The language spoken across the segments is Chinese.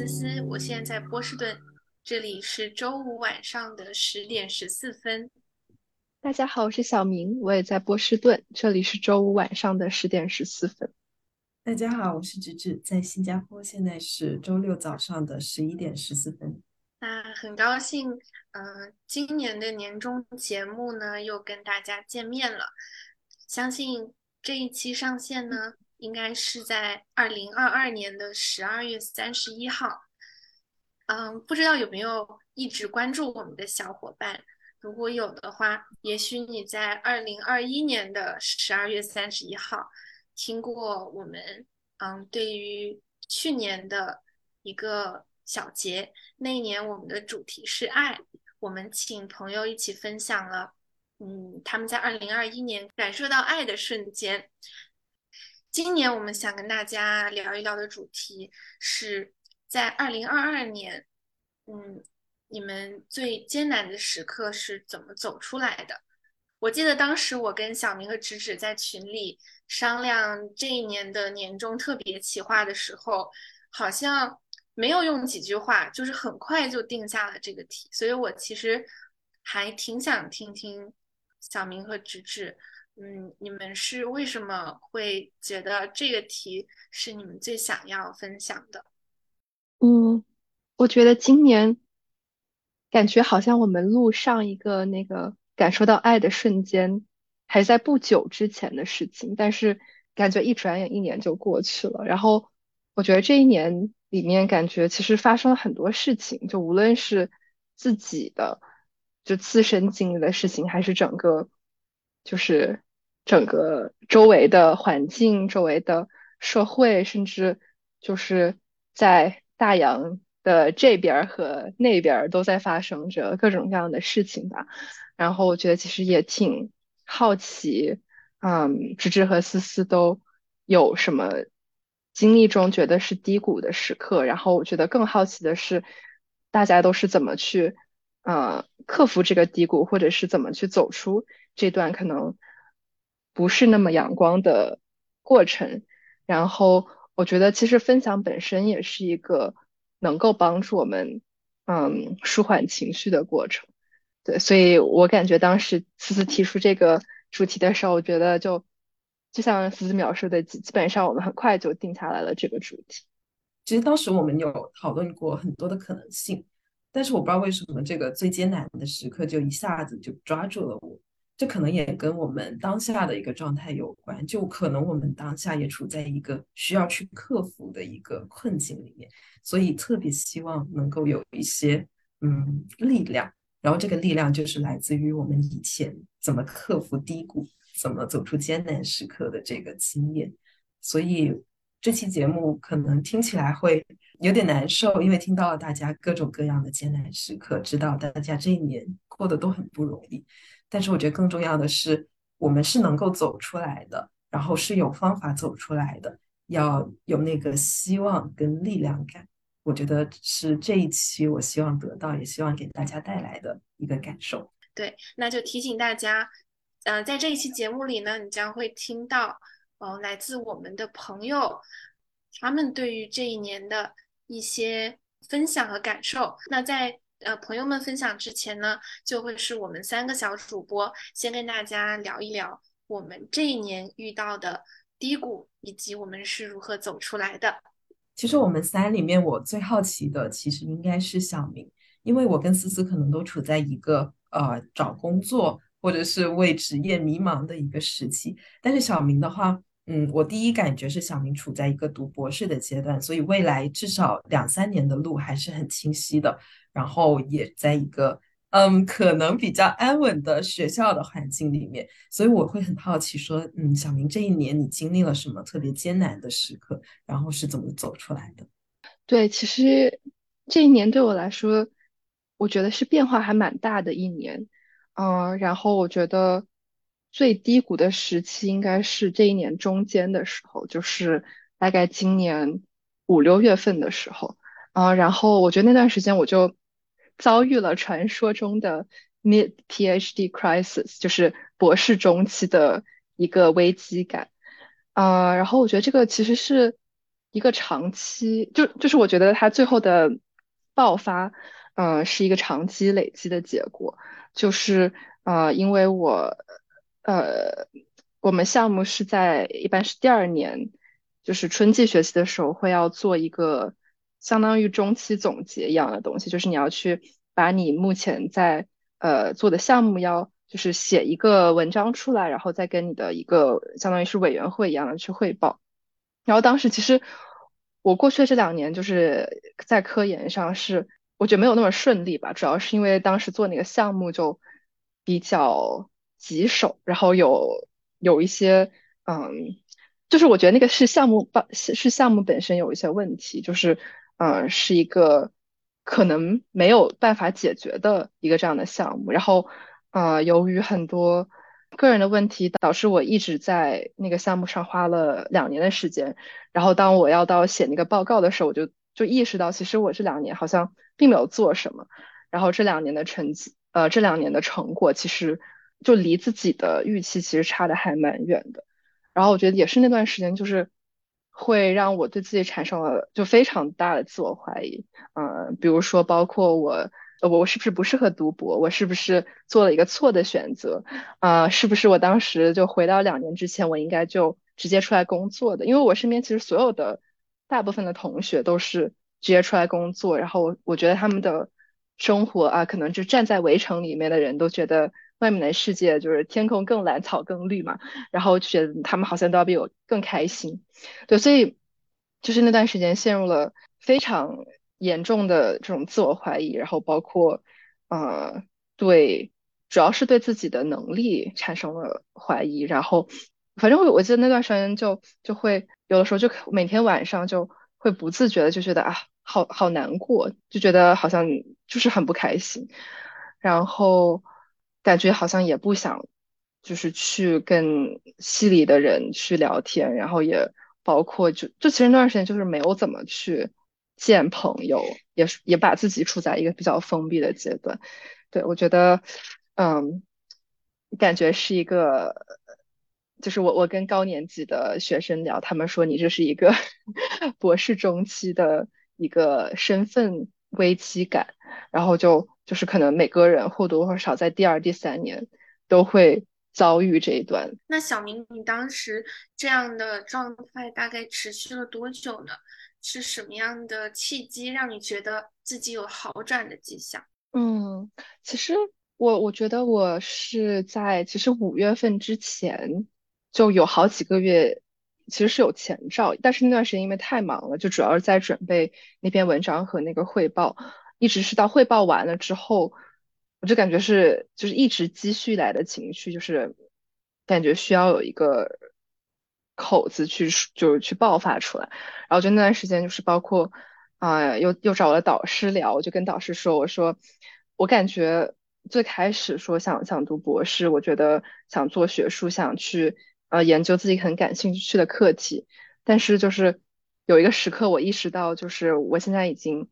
思思，我现在在波士顿，这里是周五晚上的十点十四分。大家好，我是小明，我也在波士顿，这里是周五晚上的十点十四分。大家好，我是芝芝，在新加坡，现在是周六早上的十一点十四分。那很高兴，嗯，今年的年终节目呢又跟大家见面了。相信这一期上线呢。应该是在二零二二年的十二月三十一号，嗯，不知道有没有一直关注我们的小伙伴？如果有的话，也许你在二零二一年的十二月三十一号听过我们，嗯，对于去年的一个小节，那一年我们的主题是爱，我们请朋友一起分享了，嗯，他们在二零二一年感受到爱的瞬间。今年我们想跟大家聊一聊的主题是在二零二二年，嗯，你们最艰难的时刻是怎么走出来的？我记得当时我跟小明和直直在群里商量这一年的年终特别企划的时候，好像没有用几句话，就是很快就定下了这个题，所以我其实还挺想听听小明和直直。嗯，你们是为什么会觉得这个题是你们最想要分享的？嗯，我觉得今年感觉好像我们录上一个那个感受到爱的瞬间还在不久之前的事情，但是感觉一转眼一年就过去了。然后我觉得这一年里面感觉其实发生了很多事情，就无论是自己的就自身经历的事情，还是整个就是。整个周围的环境、周围的社会，甚至就是在大洋的这边和那边都在发生着各种各样的事情吧。然后我觉得其实也挺好奇，嗯，芝芝和思思都有什么经历中觉得是低谷的时刻。然后我觉得更好奇的是，大家都是怎么去，呃，克服这个低谷，或者是怎么去走出这段可能。不是那么阳光的过程，然后我觉得其实分享本身也是一个能够帮助我们嗯舒缓情绪的过程，对，所以我感觉当时思思提出这个主题的时候，我觉得就就像思思描述的，基基本上我们很快就定下来了这个主题。其实当时我们有讨论过很多的可能性，但是我不知道为什么这个最艰难的时刻就一下子就抓住了我。这可能也跟我们当下的一个状态有关，就可能我们当下也处在一个需要去克服的一个困境里面，所以特别希望能够有一些嗯力量，然后这个力量就是来自于我们以前怎么克服低谷、怎么走出艰难时刻的这个经验。所以这期节目可能听起来会有点难受，因为听到了大家各种各样的艰难时刻，知道大家这一年过得都很不容易。但是我觉得更重要的是，我们是能够走出来的，然后是有方法走出来的，要有那个希望跟力量感。我觉得是这一期我希望得到，也希望给大家带来的一个感受。对，那就提醒大家，呃，在这一期节目里呢，你将会听到，呃，来自我们的朋友，他们对于这一年的一些分享和感受。那在呃，朋友们分享之前呢，就会是我们三个小主播先跟大家聊一聊我们这一年遇到的低谷，以及我们是如何走出来的。其实我们三里面，我最好奇的其实应该是小明，因为我跟思思可能都处在一个呃找工作或者是为职业迷茫的一个时期，但是小明的话，嗯，我第一感觉是小明处在一个读博士的阶段，所以未来至少两三年的路还是很清晰的。然后也在一个嗯，可能比较安稳的学校的环境里面，所以我会很好奇，说嗯，小明这一年你经历了什么特别艰难的时刻，然后是怎么走出来的？对，其实这一年对我来说，我觉得是变化还蛮大的一年，嗯，然后我觉得最低谷的时期应该是这一年中间的时候，就是大概今年五六月份的时候，嗯，然后我觉得那段时间我就。遭遇了传说中的 mid PhD crisis，就是博士中期的一个危机感，啊，然后我觉得这个其实是一个长期，就就是我觉得它最后的爆发，嗯，是一个长期累积的结果。就是呃，因为我呃，我们项目是在一般是第二年，就是春季学习的时候会要做一个相当于中期总结一样的东西，就是你要去把你目前在呃做的项目要就是写一个文章出来，然后再跟你的一个相当于是委员会一样的去汇报。然后当时其实我过去的这两年就是在科研上是我觉得没有那么顺利吧，主要是因为当时做那个项目就比较棘手，然后有有一些嗯，就是我觉得那个是项目本是项目本身有一些问题，就是嗯是一个可能没有办法解决的一个这样的项目，然后呃由于很多。个人的问题导致我一直在那个项目上花了两年的时间，然后当我要到写那个报告的时候，我就就意识到，其实我这两年好像并没有做什么，然后这两年的成绩，呃，这两年的成果其实就离自己的预期其实差的还蛮远的，然后我觉得也是那段时间就是会让我对自己产生了就非常大的自我怀疑，嗯，比如说包括我。我我是不是不适合读博？我是不是做了一个错的选择？啊，是不是我当时就回到两年之前，我应该就直接出来工作的？因为我身边其实所有的大部分的同学都是直接出来工作，然后我我觉得他们的生活啊，可能就站在围城里面的人都觉得外面的世界就是天空更蓝，草更绿嘛，然后觉得他们好像都要比我更开心。对，所以就是那段时间陷入了非常。严重的这种自我怀疑，然后包括，呃，对，主要是对自己的能力产生了怀疑，然后，反正我我记得那段时间就就会有的时候就每天晚上就会不自觉的就觉得啊，好好难过，就觉得好像就是很不开心，然后感觉好像也不想就是去跟系里的人去聊天，然后也包括就就其实那段时间就是没有怎么去。见朋友也是也把自己处在一个比较封闭的阶段，对我觉得，嗯，感觉是一个，就是我我跟高年级的学生聊，他们说你这是一个 博士中期的一个身份危机感，然后就就是可能每个人或多或少在第二、第三年都会遭遇这一段。那小明，你当时这样的状态大概持续了多久呢？是什么样的契机让你觉得自己有好转的迹象？嗯，其实我我觉得我是在其实五月份之前就有好几个月其实是有前兆，但是那段时间因为太忙了，就主要是在准备那篇文章和那个汇报，一直是到汇报完了之后，我就感觉是就是一直积蓄来的情绪，就是感觉需要有一个。口子去就是去爆发出来，然后就那段时间就是包括啊，又又找了导师聊，我就跟导师说，我说我感觉最开始说想想读博士，我觉得想做学术，想去呃研究自己很感兴趣的课题，但是就是有一个时刻我意识到，就是我现在已经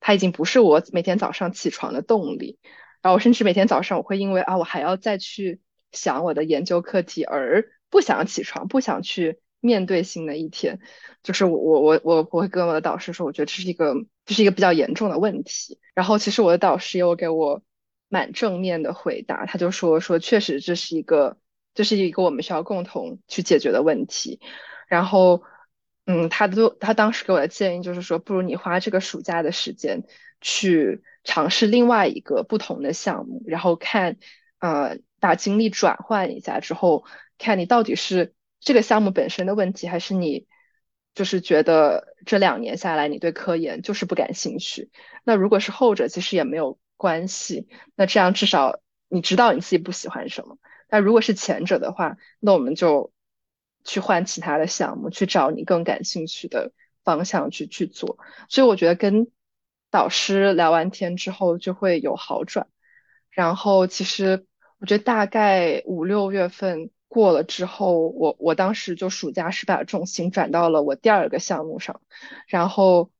他已经不是我每天早上起床的动力，然后我甚至每天早上我会因为啊我还要再去想我的研究课题而。不想起床，不想去面对新的一天，就是我我我我我会跟我的导师说，我觉得这是一个这是一个比较严重的问题。然后其实我的导师也有给我蛮正面的回答，他就说说确实这是一个这是一个我们需要共同去解决的问题。然后嗯，他都他当时给我的建议就是说，不如你花这个暑假的时间去尝试另外一个不同的项目，然后看呃把精力转换一下之后。看你到底是这个项目本身的问题，还是你就是觉得这两年下来你对科研就是不感兴趣。那如果是后者，其实也没有关系。那这样至少你知道你自己不喜欢什么。那如果是前者的话，那我们就去换其他的项目，去找你更感兴趣的方向去去做。所以我觉得跟导师聊完天之后就会有好转。然后其实我觉得大概五六月份。过了之后，我我当时就暑假是把重心转到了我第二个项目上，然后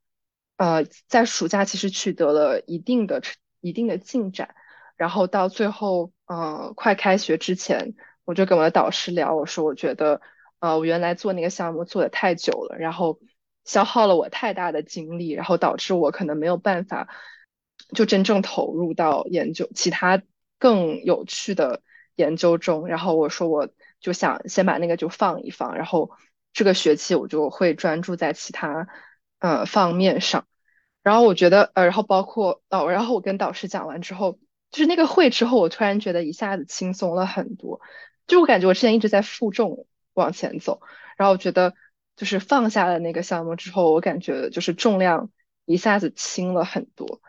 呃，在暑假其实取得了一定的一定的进展，然后到最后呃快开学之前，我就跟我的导师聊，我说我觉得呃我原来做那个项目做的太久了，然后消耗了我太大的精力，然后导致我可能没有办法就真正投入到研究其他更有趣的研究中。然后我说我就想先把那个就放一放，然后这个学期我就会专注在其他呃方面上。然后我觉得呃，然后包括哦，然后我跟导师讲完之后，就是那个会之后，我突然觉得一下子轻松了很多。就我感觉我之前一直在负重往前走，然后我觉得就是放下了那个项目之后，我感觉就是重量一下子轻了很多，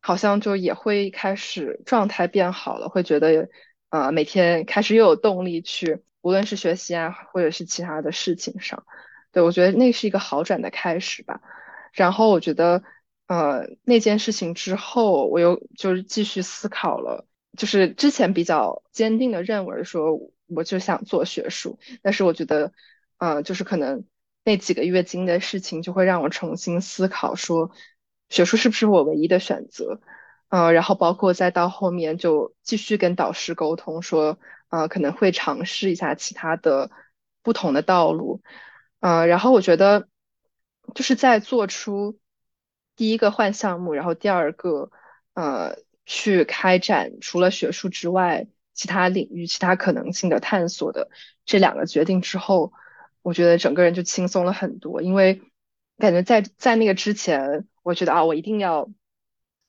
好像就也会开始状态变好了，会觉得呃每天开始又有动力去，无论是学习啊，或者是其他的事情上，对我觉得那是一个好转的开始吧。然后我觉得呃那件事情之后，我又就是继续思考了。就是之前比较坚定的认为说，我就想做学术，但是我觉得，呃，就是可能那几个月经的事情，就会让我重新思考说，学术是不是我唯一的选择，呃，然后包括再到后面就继续跟导师沟通说，呃，可能会尝试一下其他的不同的道路，呃，然后我觉得就是在做出第一个换项目，然后第二个，呃。去开展除了学术之外其他领域、其他可能性的探索的这两个决定之后，我觉得整个人就轻松了很多。因为感觉在在那个之前，我觉得啊，我一定要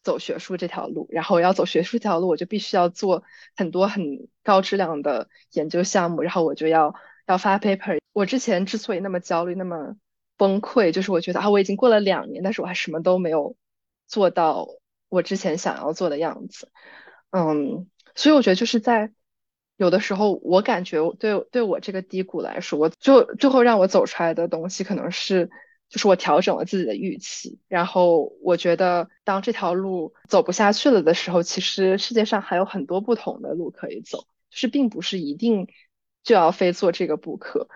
走学术这条路，然后要走学术这条路，我就必须要做很多很高质量的研究项目，然后我就要要发 paper。我之前之所以那么焦虑、那么崩溃，就是我觉得啊，我已经过了两年，但是我还什么都没有做到。我之前想要做的样子，嗯，所以我觉得就是在有的时候，我感觉对对我这个低谷来说，我就最后让我走出来的东西，可能是就是我调整了自己的预期，然后我觉得当这条路走不下去了的时候，其实世界上还有很多不同的路可以走，就是并不是一定就要非做这个不可。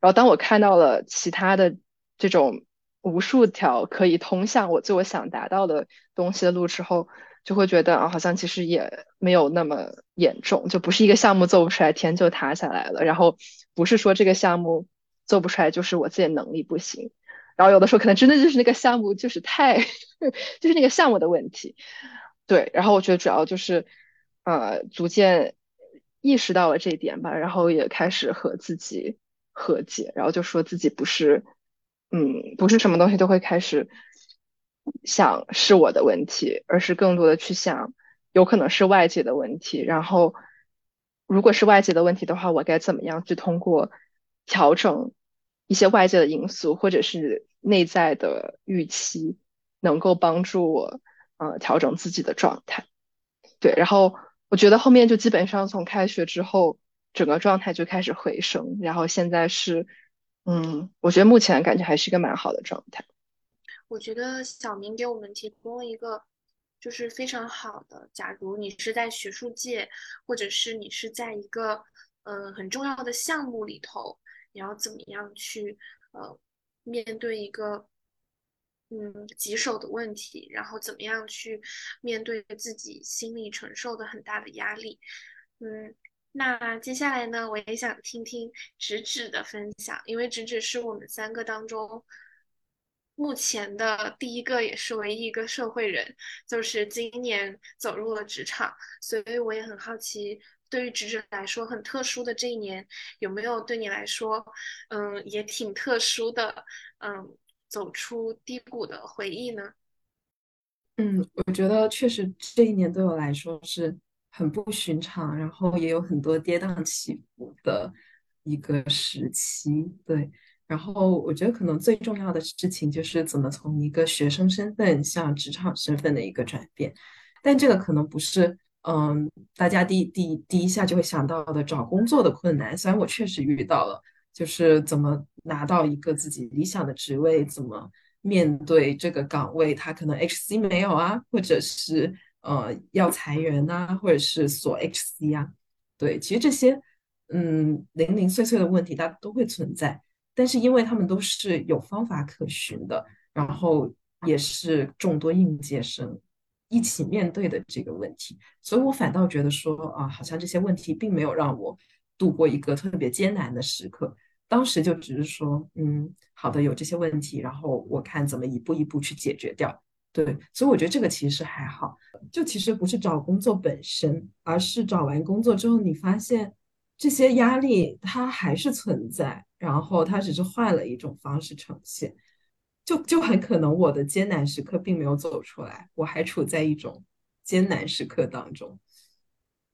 然后当我看到了其他的这种。无数条可以通向我最我想达到的东西的路之后，就会觉得啊，好像其实也没有那么严重，就不是一个项目做不出来，天就塌下来了。然后不是说这个项目做不出来，就是我自己能力不行。然后有的时候可能真的就是那个项目就是太，就是那个项目的问题。对，然后我觉得主要就是呃，逐渐意识到了这一点吧，然后也开始和自己和解，然后就说自己不是。嗯，不是什么东西都会开始想是我的问题，而是更多的去想有可能是外界的问题。然后，如果是外界的问题的话，我该怎么样去通过调整一些外界的因素，或者是内在的预期，能够帮助我呃调整自己的状态。对，然后我觉得后面就基本上从开学之后，整个状态就开始回升，然后现在是。嗯，我觉得目前感觉还是一个蛮好的状态。我觉得小明给我们提供了一个就是非常好的，假如你是在学术界，或者是你是在一个嗯很重要的项目里头，你要怎么样去呃面对一个嗯棘手的问题，然后怎么样去面对自己心里承受的很大的压力，嗯。那接下来呢，我也想听听直指的分享，因为直指是我们三个当中目前的第一个，也是唯一一个社会人，就是今年走入了职场，所以我也很好奇，对于职场来说很特殊的这一年，有没有对你来说，嗯，也挺特殊的，嗯，走出低谷的回忆呢？嗯，我觉得确实这一年对我来说是。很不寻常，然后也有很多跌宕起伏的一个时期，对。然后我觉得可能最重要的事情就是怎么从一个学生身份向职场身份的一个转变。但这个可能不是，嗯，大家第第第一下就会想到的找工作的困难。虽然我确实遇到了，就是怎么拿到一个自己理想的职位，怎么面对这个岗位，他可能 HC 没有啊，或者是。呃，要裁员呐，或者是锁 HC 啊，对，其实这些嗯零零碎碎的问题，大家都会存在。但是因为他们都是有方法可循的，然后也是众多应届生一起面对的这个问题，所以我反倒觉得说啊，好像这些问题并没有让我度过一个特别艰难的时刻，当时就只是说，嗯，好的，有这些问题，然后我看怎么一步一步去解决掉。对，所以我觉得这个其实还好，就其实不是找工作本身，而是找完工作之后，你发现这些压力它还是存在，然后它只是换了一种方式呈现。就就很可能我的艰难时刻并没有走出来，我还处在一种艰难时刻当中。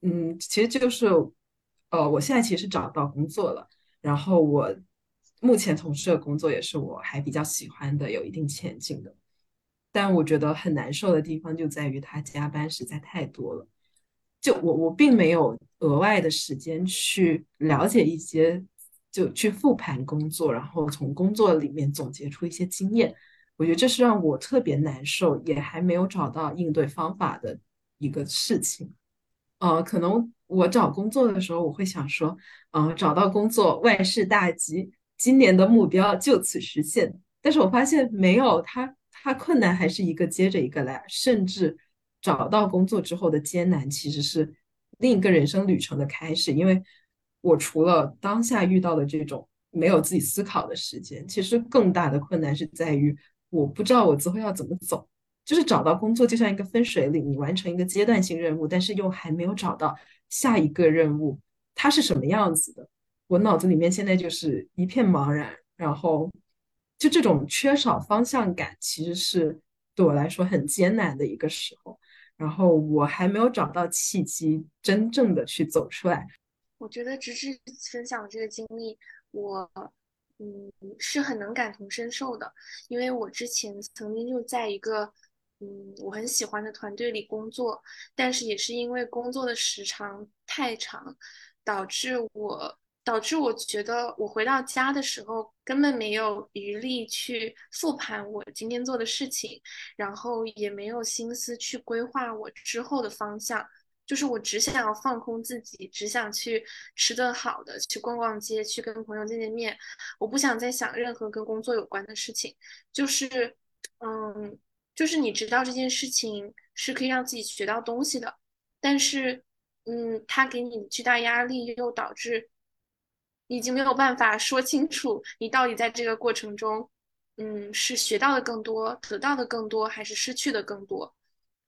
嗯，其实就是，呃，我现在其实找到工作了，然后我目前从事的工作也是我还比较喜欢的，有一定前景的。但我觉得很难受的地方就在于他加班实在太多了，就我我并没有额外的时间去了解一些。就去复盘工作，然后从工作里面总结出一些经验。我觉得这是让我特别难受，也还没有找到应对方法的一个事情。呃，可能我找工作的时候，我会想说，呃，找到工作万事大吉，今年的目标就此实现。但是我发现没有，它它困难还是一个接着一个来，甚至找到工作之后的艰难，其实是另一个人生旅程的开始，因为。我除了当下遇到的这种没有自己思考的时间，其实更大的困难是在于我不知道我之后要怎么走。就是找到工作就像一个分水岭，你完成一个阶段性任务，但是又还没有找到下一个任务，它是什么样子的？我脑子里面现在就是一片茫然，然后就这种缺少方向感，其实是对我来说很艰难的一个时候。然后我还没有找到契机，真正的去走出来。我觉得直至分享这个经历，我嗯是很能感同身受的，因为我之前曾经就在一个嗯我很喜欢的团队里工作，但是也是因为工作的时长太长，导致我导致我觉得我回到家的时候根本没有余力去复盘我今天做的事情，然后也没有心思去规划我之后的方向。就是我只想要放空自己，只想去吃顿好的，去逛逛街，去跟朋友见见面。我不想再想任何跟工作有关的事情。就是，嗯，就是你知道这件事情是可以让自己学到东西的，但是，嗯，它给你巨大压力，又导致已经没有办法说清楚你到底在这个过程中，嗯，是学到的更多，得到的更多，还是失去的更多，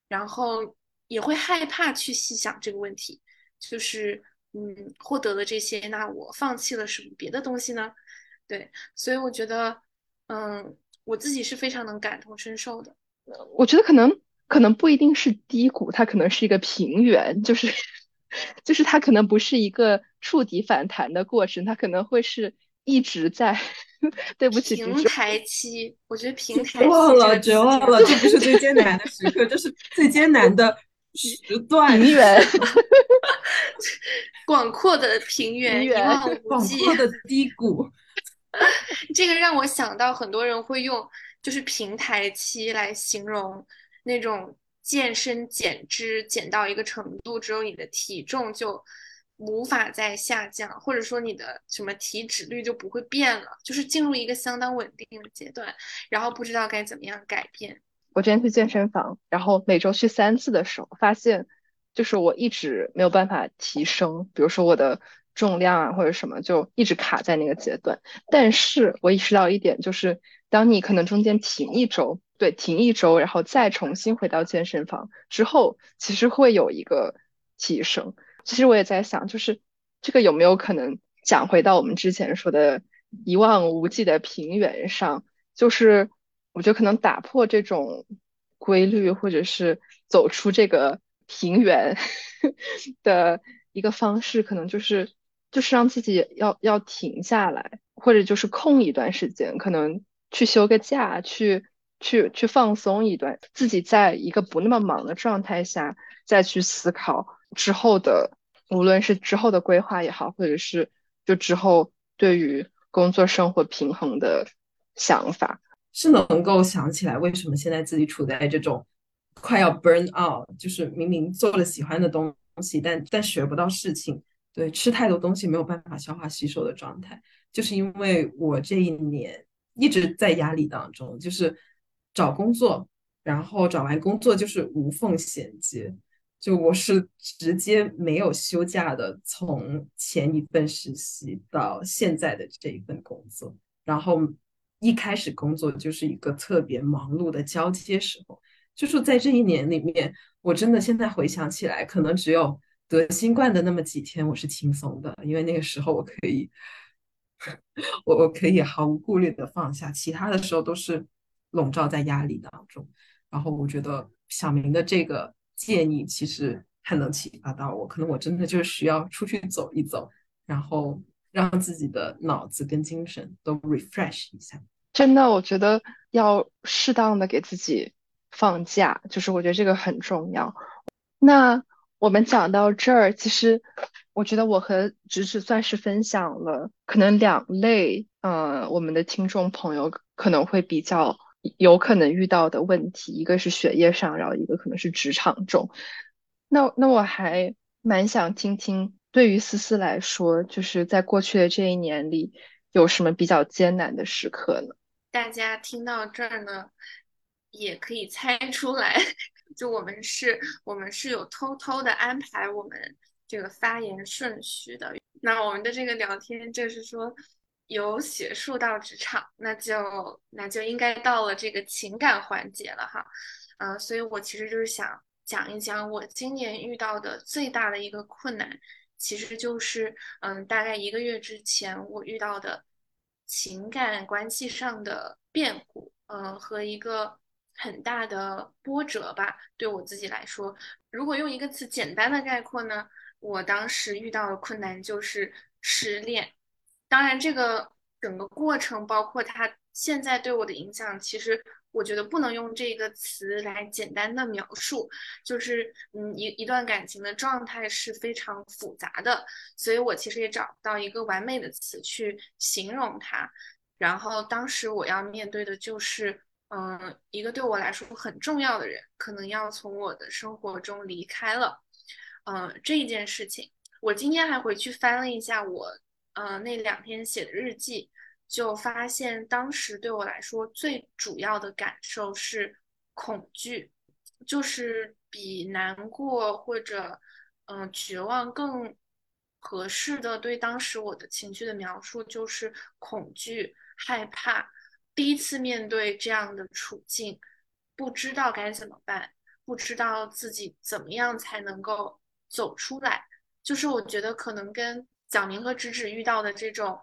然后。也会害怕去细想这个问题，就是嗯，获得了这些，那我放弃了什么别的东西呢？对，所以我觉得，嗯，我自己是非常能感同身受的。我觉得可能可能不一定是低谷，它可能是一个平原，就是 就是它可能不是一个触底反弹的过程，它可能会是一直在。对不起，平台期，我觉得平台绝望了，绝望了，这不是最艰难的时刻，这是最艰难的。时段平原，广阔的平原，一望无际；广阔的低谷，这个让我想到很多人会用就是平台期来形容那种健身减脂减到一个程度之后，你的体重就无法再下降，或者说你的什么体脂率就不会变了，就是进入一个相当稳定的阶段，然后不知道该怎么样改变。我之前去健身房，然后每周去三次的时候，发现就是我一直没有办法提升，比如说我的重量啊或者什么，就一直卡在那个阶段。但是我意识到一点，就是当你可能中间停一周，对，停一周，然后再重新回到健身房之后，其实会有一个提升。其实我也在想，就是这个有没有可能讲回到我们之前说的一望无际的平原上，就是。我觉得可能打破这种规律，或者是走出这个平原 的一个方式，可能就是就是让自己要要停下来，或者就是空一段时间，可能去休个假，去去去放松一段，自己在一个不那么忙的状态下，再去思考之后的，无论是之后的规划也好，或者是就之后对于工作生活平衡的想法。是能够想起来为什么现在自己处在这种快要 burn out，就是明明做了喜欢的东西，但但学不到事情，对，吃太多东西没有办法消化吸收的状态，就是因为我这一年一直在压力当中，就是找工作，然后找完工作就是无缝衔接，就我是直接没有休假的，从前一份实习到现在的这一份工作，然后一开始工作就是一个特别忙碌的交接时候，就是在这一年里面，我真的现在回想起来，可能只有得新冠的那么几天我是轻松的，因为那个时候我可以，我我可以毫无顾虑的放下，其他的时候都是笼罩在压力当中。然后我觉得小明的这个。建议其实很能启发到我，可能我真的就需要出去走一走，然后让自己的脑子跟精神都 refresh 一下。真的，我觉得要适当的给自己放假，就是我觉得这个很重要。那我们讲到这儿，其实我觉得我和直直算是分享了可能两类，呃，我们的听众朋友可能会比较。有可能遇到的问题，一个是学业上，然后一个可能是职场中。那那我还蛮想听听，对于思思来说，就是在过去的这一年里，有什么比较艰难的时刻呢？大家听到这儿呢，也可以猜出来，就我们是，我们是有偷偷的安排我们这个发言顺序的。那我们的这个聊天就是说。由学术到职场，那就那就应该到了这个情感环节了哈，嗯，所以我其实就是想讲一讲我今年遇到的最大的一个困难，其实就是嗯，大概一个月之前我遇到的情感关系上的变故，呃，和一个很大的波折吧。对我自己来说，如果用一个词简单的概括呢，我当时遇到的困难就是失恋。当然，这个整个过程，包括他现在对我的影响，其实我觉得不能用这个词来简单的描述。就是，嗯，一一段感情的状态是非常复杂的，所以我其实也找不到一个完美的词去形容它。然后当时我要面对的就是，嗯，一个对我来说很重要的人，可能要从我的生活中离开了。嗯，这一件事情，我今天还回去翻了一下我。呃，那两天写的日记，就发现当时对我来说最主要的感受是恐惧，就是比难过或者嗯绝望更合适的对当时我的情绪的描述就是恐惧、害怕，第一次面对这样的处境，不知道该怎么办，不知道自己怎么样才能够走出来，就是我觉得可能跟。小明和直直遇到的这种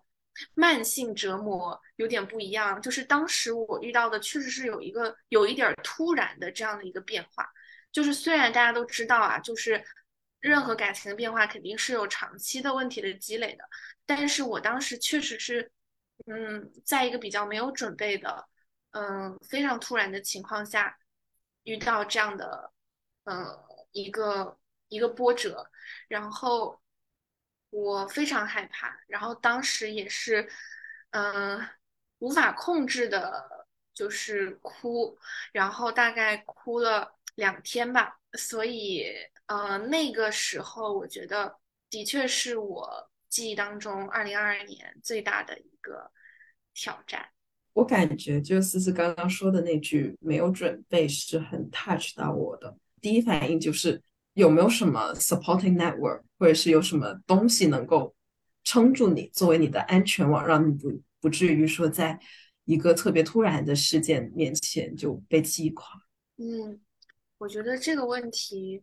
慢性折磨有点不一样，就是当时我遇到的确实是有一个有一点突然的这样的一个变化，就是虽然大家都知道啊，就是任何感情的变化肯定是有长期的问题的积累的，但是我当时确实是，嗯，在一个比较没有准备的，嗯，非常突然的情况下遇到这样的，嗯，一个一个波折，然后。我非常害怕，然后当时也是，嗯，无法控制的，就是哭，然后大概哭了两天吧。所以，呃，那个时候我觉得的确是我记忆当中二零二二年最大的一个挑战。我感觉就思思刚刚说的那句“没有准备”是很 touch 到我的，第一反应就是。有没有什么 supporting network，或者是有什么东西能够撑住你，作为你的安全网，让你不不至于说在一个特别突然的事件面前就被击垮？嗯，我觉得这个问题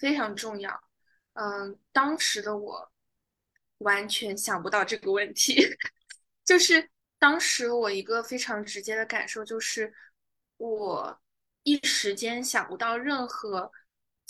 非常重要。嗯，当时的我完全想不到这个问题，就是当时我一个非常直接的感受就是，我一时间想不到任何。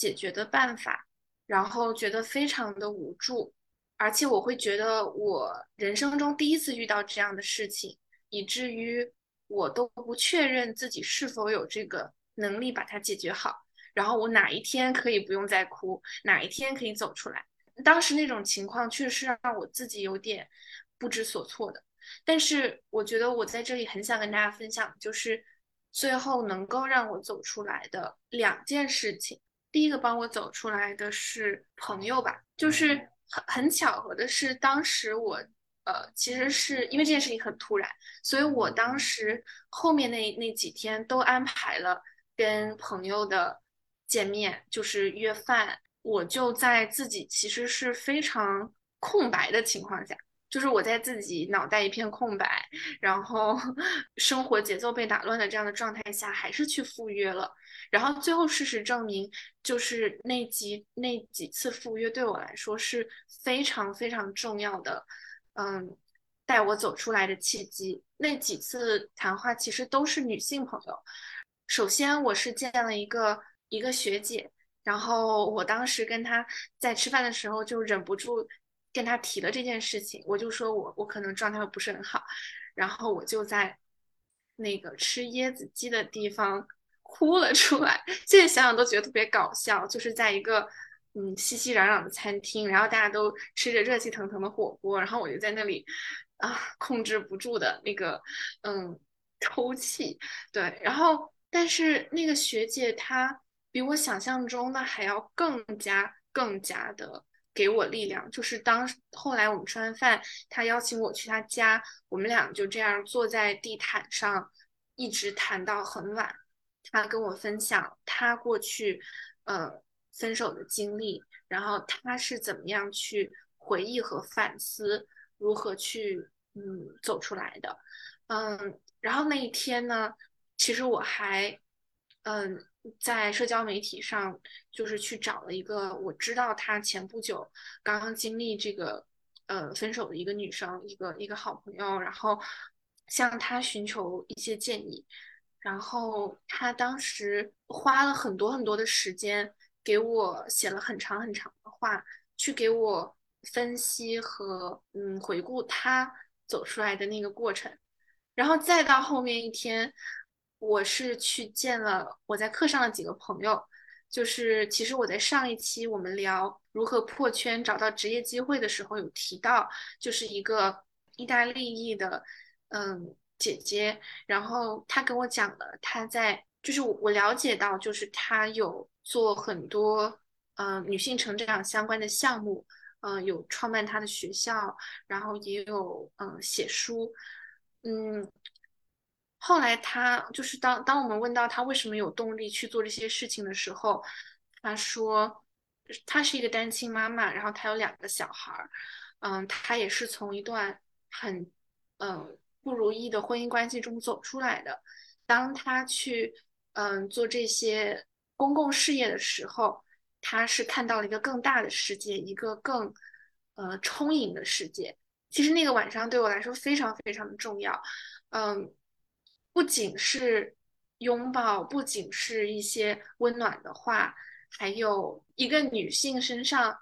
解决的办法，然后觉得非常的无助，而且我会觉得我人生中第一次遇到这样的事情，以至于我都不确认自己是否有这个能力把它解决好。然后我哪一天可以不用再哭，哪一天可以走出来？当时那种情况确实是让我自己有点不知所措的。但是我觉得我在这里很想跟大家分享，就是最后能够让我走出来的两件事情。第一个帮我走出来的是朋友吧，就是很很巧合的是，当时我呃，其实是因为这件事情很突然，所以我当时后面那那几天都安排了跟朋友的见面，就是约饭。我就在自己其实是非常空白的情况下，就是我在自己脑袋一片空白，然后 生活节奏被打乱的这样的状态下，还是去赴约了。然后最后事实证明，就是那几那几次赴约对我来说是非常非常重要的，嗯，带我走出来的契机。那几次谈话其实都是女性朋友。首先，我是见了一个一个学姐。然后我当时跟他在吃饭的时候，就忍不住跟他提了这件事情。我就说我我可能状态不是很好，然后我就在那个吃椰子鸡的地方哭了出来。现在想想都觉得特别搞笑，就是在一个嗯熙熙攘攘的餐厅，然后大家都吃着热气腾腾的火锅，然后我就在那里啊控制不住的那个嗯抽泣。对，然后但是那个学姐她。比我想象中的还要更加更加的给我力量。就是当后来我们吃完饭，他邀请我去他家，我们俩就这样坐在地毯上，一直谈到很晚。他跟我分享他过去呃分手的经历，然后他是怎么样去回忆和反思，如何去嗯走出来的。嗯，然后那一天呢，其实我还嗯。在社交媒体上，就是去找了一个我知道他前不久刚刚经历这个呃分手的一个女生，一个一个好朋友，然后向她寻求一些建议。然后她当时花了很多很多的时间给我写了很长很长的话，去给我分析和嗯回顾她走出来的那个过程。然后再到后面一天。我是去见了我在课上的几个朋友，就是其实我在上一期我们聊如何破圈找到职业机会的时候有提到，就是一个意大利裔的嗯姐姐，然后她跟我讲了她在就是我了解到就是她有做很多嗯女性成长相关的项目，嗯有创办她的学校，然后也有嗯写书，嗯。后来他就是当当我们问到他为什么有动力去做这些事情的时候，他说他是一个单亲妈妈，然后他有两个小孩儿，嗯，他也是从一段很嗯不如意的婚姻关系中走出来的。当他去嗯做这些公共事业的时候，他是看到了一个更大的世界，一个更呃充盈的世界。其实那个晚上对我来说非常非常的重要，嗯。不仅是拥抱，不仅是一些温暖的话，还有一个女性身上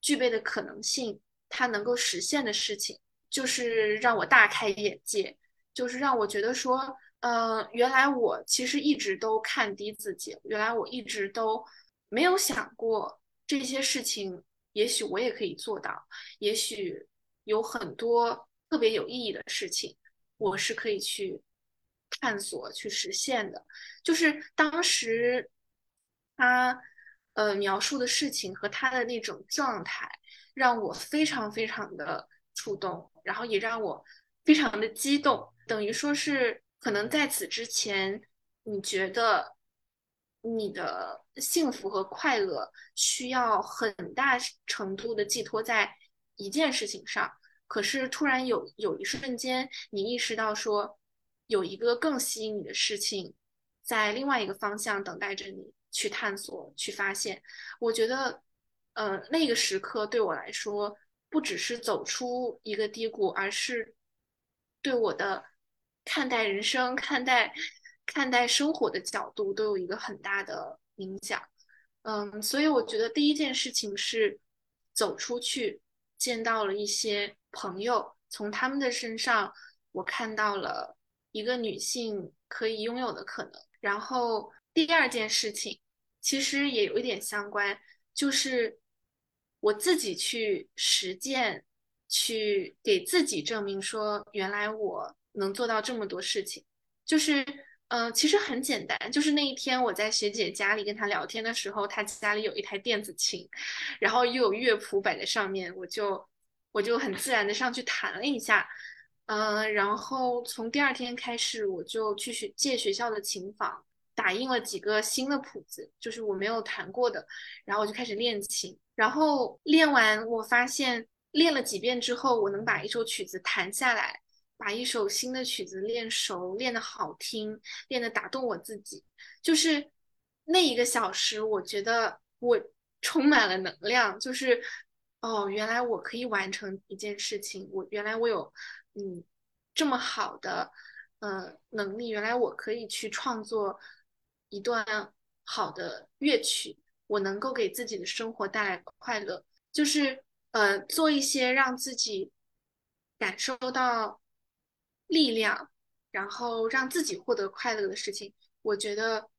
具备的可能性，她能够实现的事情，就是让我大开眼界，就是让我觉得说，呃，原来我其实一直都看低自己，原来我一直都没有想过这些事情，也许我也可以做到，也许有很多特别有意义的事情，我是可以去。探索去实现的，就是当时他呃描述的事情和他的那种状态，让我非常非常的触动，然后也让我非常的激动。等于说是可能在此之前，你觉得你的幸福和快乐需要很大程度的寄托在一件事情上，可是突然有有一瞬间，你意识到说。有一个更吸引你的事情，在另外一个方向等待着你去探索、去发现。我觉得，呃，那个时刻对我来说，不只是走出一个低谷，而是对我的看待人生、看待看待生活的角度都有一个很大的影响。嗯，所以我觉得第一件事情是走出去，见到了一些朋友，从他们的身上，我看到了。一个女性可以拥有的可能。然后第二件事情，其实也有一点相关，就是我自己去实践，去给自己证明说，原来我能做到这么多事情。就是，嗯，其实很简单，就是那一天我在学姐家里跟她聊天的时候，她家里有一台电子琴，然后又有乐谱摆在上面，我就我就很自然的上去弹了一下。嗯，然后从第二天开始，我就去学借学校的琴房，打印了几个新的谱子，就是我没有弹过的，然后我就开始练琴。然后练完，我发现练了几遍之后，我能把一首曲子弹下来，把一首新的曲子练熟，练得好听，练得打动我自己。就是那一个小时，我觉得我充满了能量，就是哦，原来我可以完成一件事情，我原来我有嗯这么好的呃能力，原来我可以去创作。一段好的乐曲，我能够给自己的生活带来快乐，就是呃做一些让自己感受到力量，然后让自己获得快乐的事情。我觉得，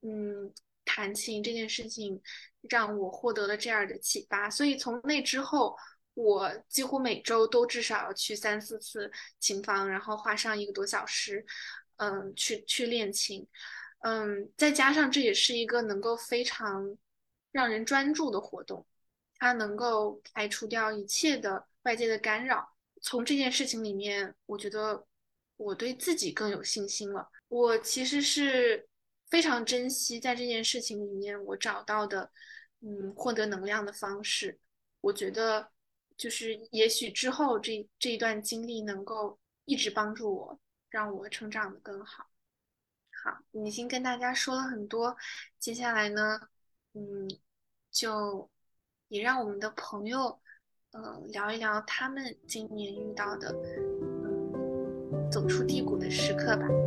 嗯，弹琴这件事情让我获得了这样的启发，所以从那之后，我几乎每周都至少要去三四次琴房，然后花上一个多小时，嗯，去去练琴。嗯，再加上这也是一个能够非常让人专注的活动，它能够排除掉一切的外界的干扰。从这件事情里面，我觉得我对自己更有信心了。我其实是非常珍惜在这件事情里面我找到的，嗯，获得能量的方式。我觉得就是也许之后这这一段经历能够一直帮助我，让我成长的更好。好，已经跟大家说了很多，接下来呢，嗯，就也让我们的朋友，呃，聊一聊他们今年遇到的，嗯，走出低谷的时刻吧。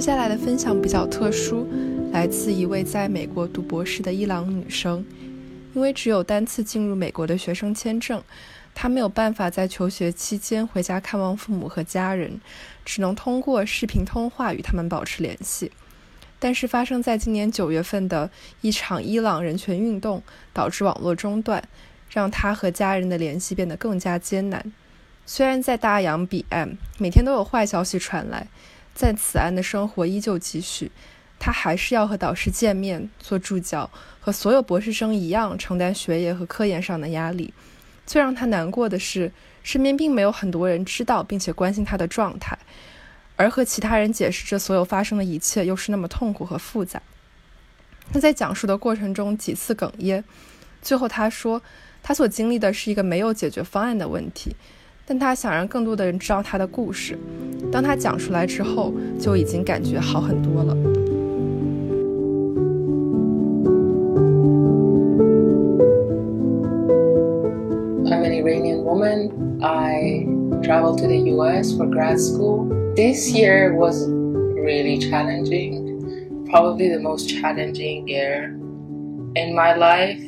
接下来的分享比较特殊，来自一位在美国读博士的伊朗女生。因为只有单次进入美国的学生签证，她没有办法在求学期间回家看望父母和家人，只能通过视频通话与他们保持联系。但是发生在今年九月份的一场伊朗人权运动，导致网络中断，让她和家人的联系变得更加艰难。虽然在大洋彼岸，每天都有坏消息传来。在此岸的生活依旧继续，他还是要和导师见面、做助教，和所有博士生一样承担学业和科研上的压力。最让他难过的是，身边并没有很多人知道并且关心他的状态，而和其他人解释这所有发生的一切又是那么痛苦和复杂。他在讲述的过程中几次哽咽，最后他说，他所经历的是一个没有解决方案的问题。但他想让更多的人知道他的故事。当他讲出来之后，就已经感觉好很多了。I'm an Iranian woman. I traveled to the US for grad school. This year was really challenging, probably the most challenging year in my life.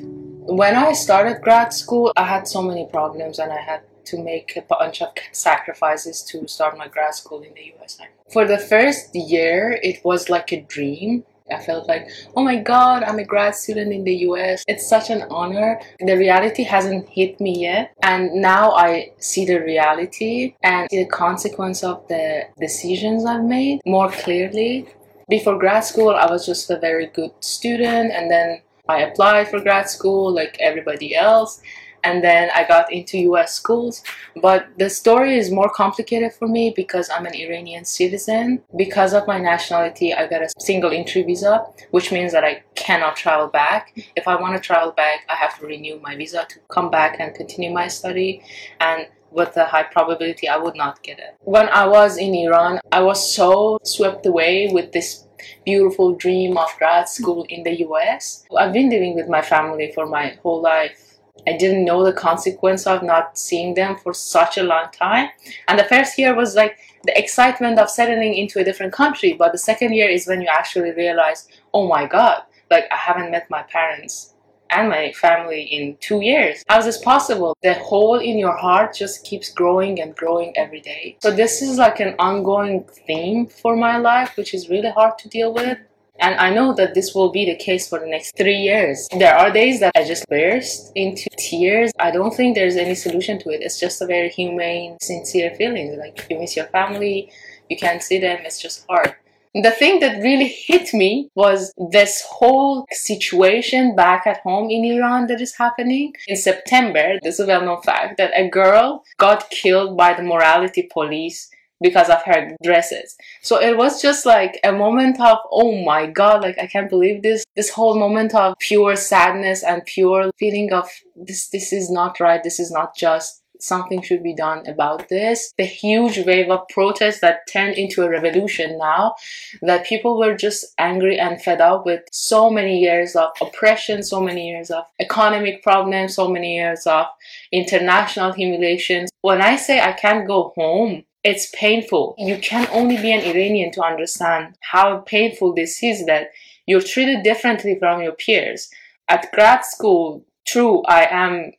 When I started grad school, I had so many problems and I had to make a bunch of sacrifices to start my grad school in the US. For the first year, it was like a dream. I felt like, oh my god, I'm a grad student in the US. It's such an honor. The reality hasn't hit me yet. And now I see the reality and the consequence of the decisions I've made more clearly. Before grad school, I was just a very good student, and then I applied for grad school like everybody else and then I got into US schools. But the story is more complicated for me because I'm an Iranian citizen. Because of my nationality, I got a single entry visa, which means that I cannot travel back. If I want to travel back, I have to renew my visa to come back and continue my study. And with a high probability, I would not get it. When I was in Iran, I was so swept away with this beautiful dream of grad school in the US. I've been living with my family for my whole life I didn't know the consequence of not seeing them for such a long time. And the first year was like the excitement of settling into a different country. But the second year is when you actually realize, oh my God, like I haven't met my parents and my family in two years. How is this possible? The hole in your heart just keeps growing and growing every day. So this is like an ongoing theme for my life, which is really hard to deal with. And I know that this will be the case for the next three years. There are days that I just burst into tears. I don't think there's any solution to it. It's just a very humane, sincere feeling. Like you miss your family, you can't see them, it's just hard. The thing that really hit me was this whole situation back at home in Iran that is happening. In September, there's a well known fact that a girl got killed by the morality police because of her dresses. So it was just like a moment of, oh my god, like I can't believe this. This whole moment of pure sadness and pure feeling of this, this is not right, this is not just something should be done about this. The huge wave of protests that turned into a revolution now, that people were just angry and fed up with so many years of oppression, so many years of economic problems, so many years of international humiliations. When I say I can't go home, it's painful. You can only be an Iranian to understand how painful this is that you're treated differently from your peers. At grad school, true, I am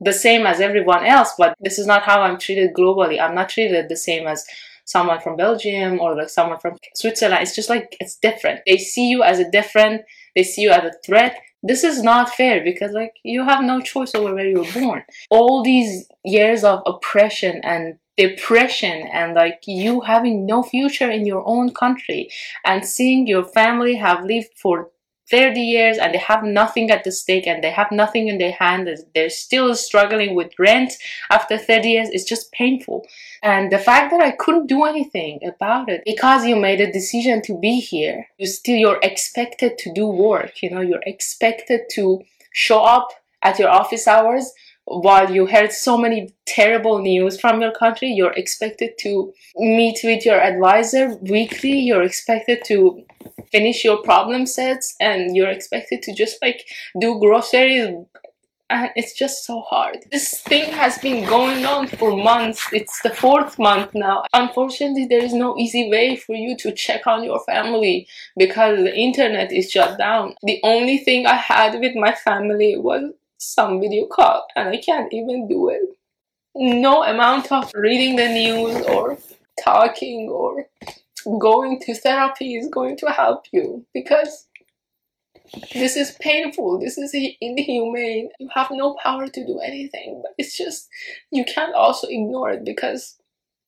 the same as everyone else, but this is not how I'm treated globally. I'm not treated the same as someone from Belgium or like someone from Switzerland. It's just like it's different. They see you as a different, they see you as a threat. This is not fair because like you have no choice over where you were born. All these years of oppression and depression and like you having no future in your own country and seeing your family have lived for 30 years and they have nothing at the stake and they have nothing in their hand they're still struggling with rent after 30 years it's just painful. And the fact that i couldn't do anything about it because you made a decision to be here you still you're expected to do work you know you're expected to show up at your office hours while you heard so many terrible news from your country, you're expected to meet with your advisor weekly. You're expected to finish your problem sets and you're expected to just like do groceries. And it's just so hard. This thing has been going on for months. It's the fourth month now. Unfortunately, there is no easy way for you to check on your family because the internet is shut down. The only thing I had with my family was some video call and I can't even do it. No amount of reading the news or talking or going to therapy is going to help you because this is painful. This is inhumane. You have no power to do anything, but it's just you can't also ignore it because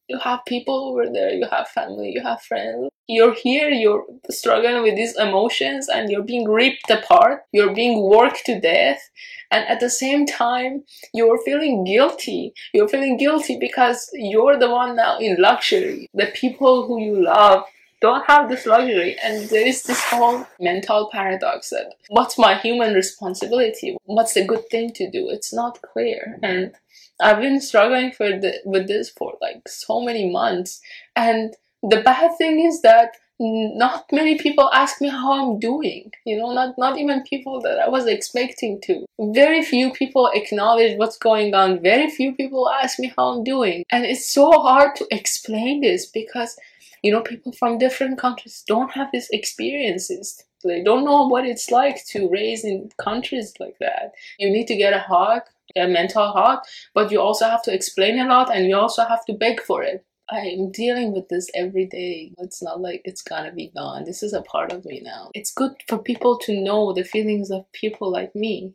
you have people over there, you have family, you have friends. You're here, you're struggling with these emotions and you're being ripped apart, you're being worked to death, and at the same time, you're feeling guilty. You're feeling guilty because you're the one now in luxury. The people who you love don't have this luxury, and there is this whole mental paradox that what's my human responsibility? What's the good thing to do? It's not clear. And I've been struggling for the, with this for like so many months. And the bad thing is that not many people ask me how I'm doing. You know, not not even people that I was expecting to. Very few people acknowledge what's going on. Very few people ask me how I'm doing. And it's so hard to explain this because you know people from different countries don't have these experiences. They don't know what it's like to raise in countries like that. You need to get a hug a mental health, but you also have to explain a lot and you also have to beg for it. I'm dealing with this every day. It's not like it's gonna be gone. This is a part of me now. It's good for people to know the feelings of people like me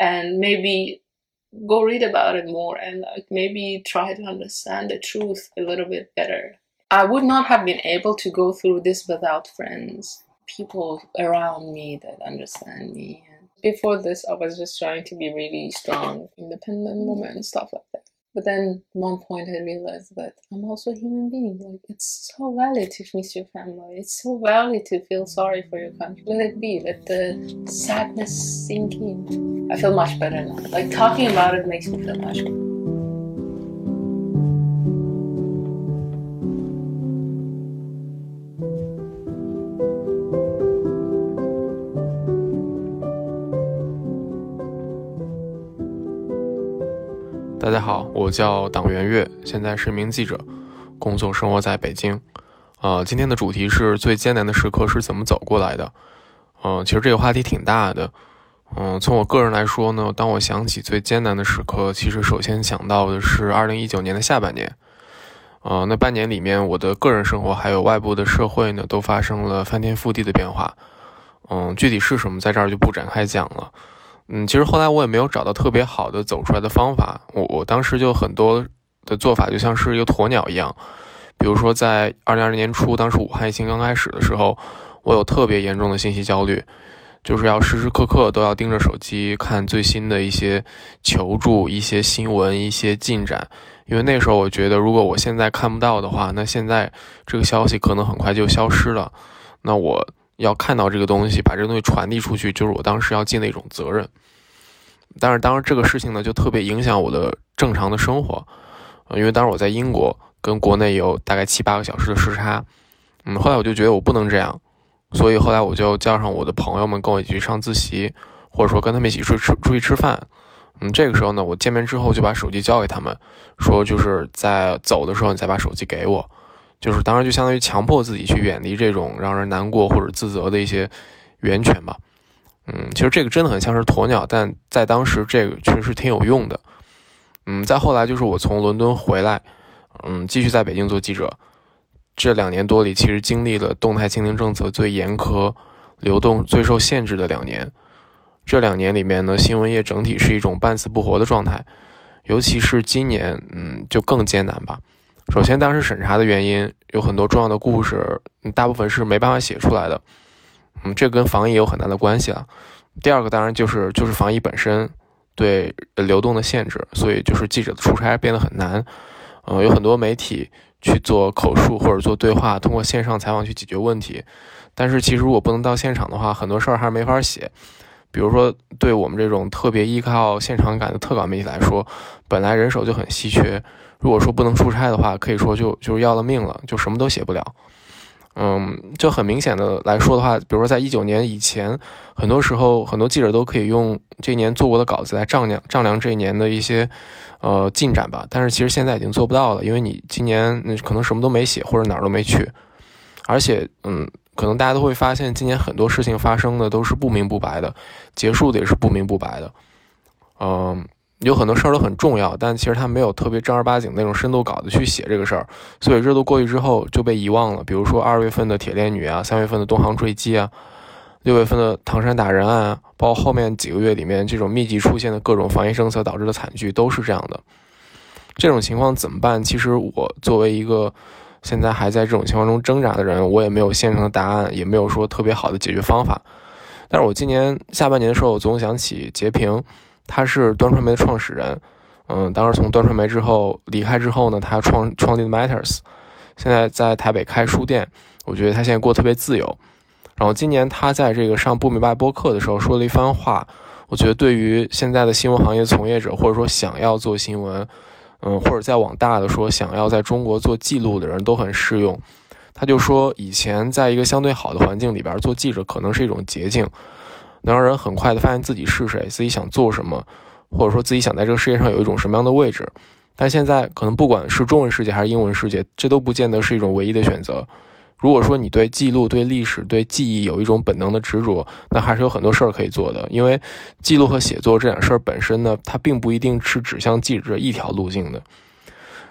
and maybe go read about it more and like maybe try to understand the truth a little bit better. I would not have been able to go through this without friends, people around me that understand me before this, I was just trying to be really strong, independent woman, stuff like that. But then one point I realized that I'm also a human being. Like it's so valid to miss your family. It's so valid to feel sorry for your country. Let it be. Let the sadness sink in. I feel much better now. Like talking about it makes me feel much better. 好，我叫党元月，现在是一名记者，工作生活在北京。呃，今天的主题是最艰难的时刻是怎么走过来的。嗯，其实这个话题挺大的。嗯，从我个人来说呢，当我想起最艰难的时刻，其实首先想到的是二零一九年的下半年。呃，那半年里面，我的个人生活还有外部的社会呢，都发生了翻天覆地的变化。嗯，具体是什么，在这儿就不展开讲了。嗯，其实后来我也没有找到特别好的走出来的方法。我我当时就很多的做法就像是一个鸵鸟一样，比如说在二零二零年初，当时武汉疫情刚开始的时候，我有特别严重的信息焦虑，就是要时时刻刻都要盯着手机看最新的一些求助、一些新闻、一些进展。因为那时候我觉得，如果我现在看不到的话，那现在这个消息可能很快就消失了。那我要看到这个东西，把这个东西传递出去，就是我当时要尽的一种责任。但是当时这个事情呢，就特别影响我的正常的生活，因为当时我在英国，跟国内有大概七八个小时的时差。嗯，后来我就觉得我不能这样，所以后来我就叫上我的朋友们跟我一起去上自习，或者说跟他们一起出吃出去吃饭。嗯，这个时候呢，我见面之后就把手机交给他们，说就是在走的时候你再把手机给我，就是当时就相当于强迫自己去远离这种让人难过或者自责的一些源泉吧。嗯，其实这个真的很像是鸵鸟，但在当时这个确实挺有用的。嗯，再后来就是我从伦敦回来，嗯，继续在北京做记者。这两年多里，其实经历了动态清零政策最严苛、流动最受限制的两年。这两年里面呢，新闻业整体是一种半死不活的状态，尤其是今年，嗯，就更艰难吧。首先，当时审查的原因，有很多重要的故事，大部分是没办法写出来的，嗯，这跟防疫有很大的关系啊。第二个，当然就是就是防疫本身对流动的限制，所以就是记者的出差变得很难，呃，有很多媒体去做口述或者做对话，通过线上采访去解决问题，但是其实如果不能到现场的话，很多事儿还是没法写。比如说，对我们这种特别依靠现场感的特稿媒体来说，本来人手就很稀缺。如果说不能出差的话，可以说就就要了命了，就什么都写不了。嗯，就很明显的来说的话，比如说在一九年以前，很多时候很多记者都可以用这一年做过的稿子来丈量丈量这一年的一些呃进展吧。但是其实现在已经做不到了，因为你今年可能什么都没写，或者哪儿都没去，而且嗯。可能大家都会发现，今年很多事情发生的都是不明不白的，结束的也是不明不白的。嗯，有很多事儿都很重要，但其实他没有特别正儿八经那种深度稿子去写这个事儿，所以热度过去之后就被遗忘了。比如说二月份的铁链女啊，三月份的东航坠机啊，六月份的唐山打人案，包括后面几个月里面这种密集出现的各种防疫政策导致的惨剧，都是这样的。这种情况怎么办？其实我作为一个。现在还在这种情况中挣扎的人，我也没有现成的答案，也没有说特别好的解决方法。但是我今年下半年的时候，我总想起截屏，他是端传媒的创始人。嗯，当时从端传媒之后离开之后呢，他创创立的 Matters，现在在台北开书店。我觉得他现在过得特别自由。然后今年他在这个上不明白播客的时候说了一番话，我觉得对于现在的新闻行业从业者，或者说想要做新闻。嗯，或者再往大的说，想要在中国做记录的人都很适用。他就说，以前在一个相对好的环境里边做记者，可能是一种捷径，能让人很快的发现自己是谁，自己想做什么，或者说自己想在这个世界上有一种什么样的位置。但现在，可能不管是中文世界还是英文世界，这都不见得是一种唯一的选择。如果说你对记录、对历史、对记忆有一种本能的执着，那还是有很多事儿可以做的。因为记录和写作这两事儿本身呢，它并不一定是指向记者一条路径的。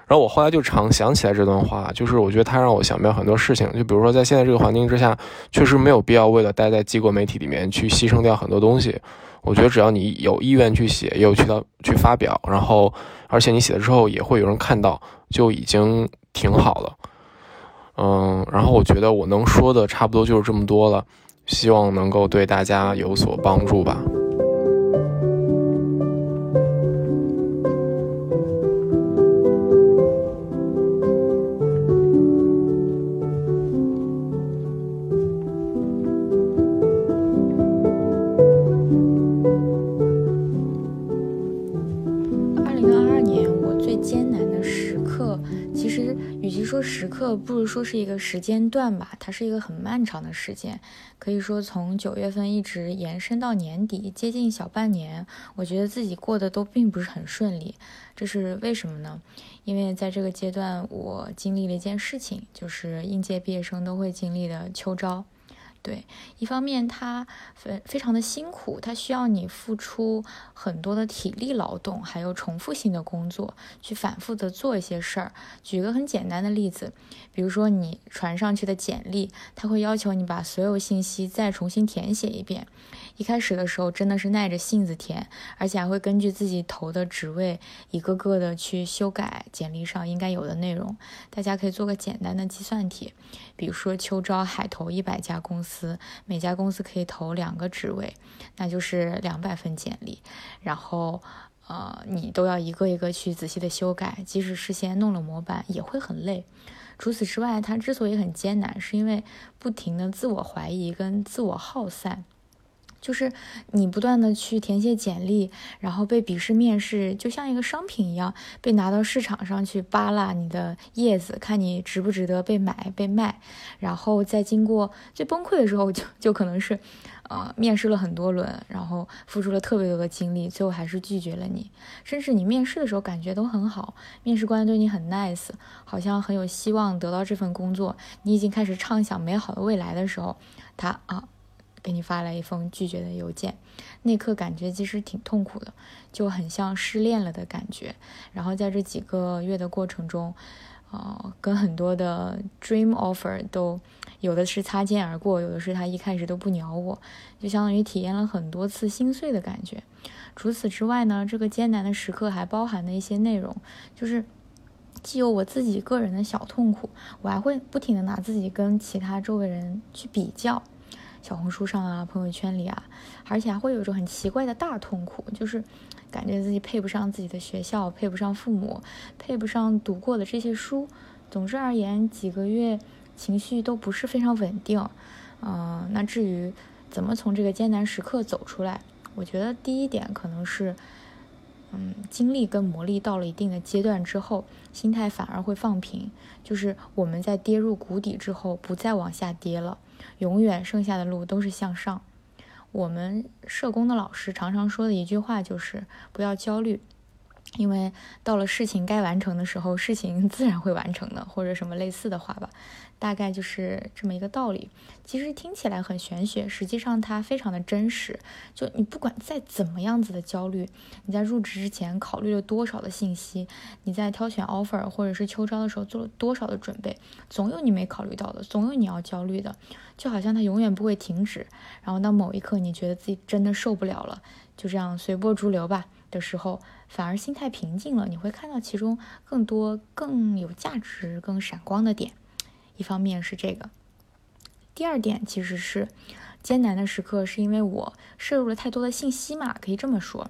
然后我后来就常想起来这段话，就是我觉得它让我想明白很多事情。就比如说，在现在这个环境之下，确实没有必要为了待在机构媒体里面去牺牲掉很多东西。我觉得只要你有意愿去写，也有渠道去发表，然后而且你写了之后也会有人看到，就已经挺好了。嗯，然后我觉得我能说的差不多就是这么多了，希望能够对大家有所帮助吧。不如说是一个时间段吧，它是一个很漫长的时间，可以说从九月份一直延伸到年底，接近小半年，我觉得自己过得都并不是很顺利。这是为什么呢？因为在这个阶段，我经历了一件事情，就是应届毕业生都会经历的秋招。对，一方面他非非常的辛苦，他需要你付出很多的体力劳动，还有重复性的工作，去反复的做一些事儿。举个很简单的例子，比如说你传上去的简历，他会要求你把所有信息再重新填写一遍。一开始的时候真的是耐着性子填，而且还会根据自己投的职位一个个的去修改简历上应该有的内容。大家可以做个简单的计算题，比如说秋招海投一百家公司，每家公司可以投两个职位，那就是两百份简历，然后呃你都要一个一个去仔细的修改，即使事先弄了模板也会很累。除此之外，它之所以很艰难，是因为不停的自我怀疑跟自我耗散。就是你不断的去填写简历，然后被笔试面试，就像一个商品一样，被拿到市场上去扒拉你的叶子，看你值不值得被买被卖，然后再经过最崩溃的时候，就就可能是，呃，面试了很多轮，然后付出了特别多的精力，最后还是拒绝了你。甚至你面试的时候感觉都很好，面试官对你很 nice，好像很有希望得到这份工作，你已经开始畅想美好的未来的时候，他啊。给你发来一封拒绝的邮件，那刻感觉其实挺痛苦的，就很像失恋了的感觉。然后在这几个月的过程中，呃，跟很多的 dream offer 都有的是擦肩而过，有的是他一开始都不鸟我，就相当于体验了很多次心碎的感觉。除此之外呢，这个艰难的时刻还包含了一些内容，就是既有我自己个人的小痛苦，我还会不停的拿自己跟其他周围人去比较。小红书上啊，朋友圈里啊，而且还会有一种很奇怪的大痛苦，就是感觉自己配不上自己的学校，配不上父母，配不上读过的这些书。总之而言，几个月情绪都不是非常稳定。嗯，那至于怎么从这个艰难时刻走出来，我觉得第一点可能是，嗯，经历跟磨砺到了一定的阶段之后，心态反而会放平，就是我们在跌入谷底之后，不再往下跌了。永远剩下的路都是向上。我们社工的老师常常说的一句话就是不要焦虑。因为到了事情该完成的时候，事情自然会完成的，或者什么类似的话吧，大概就是这么一个道理。其实听起来很玄学，实际上它非常的真实。就你不管再怎么样子的焦虑，你在入职之前考虑了多少的信息，你在挑选 offer 或者是秋招的时候做了多少的准备，总有你没考虑到的，总有你要焦虑的。就好像它永远不会停止。然后到某一刻，你觉得自己真的受不了了，就这样随波逐流吧的时候。反而心态平静了，你会看到其中更多更有价值、更闪光的点。一方面是这个，第二点其实是艰难的时刻，是因为我摄入了太多的信息嘛，可以这么说。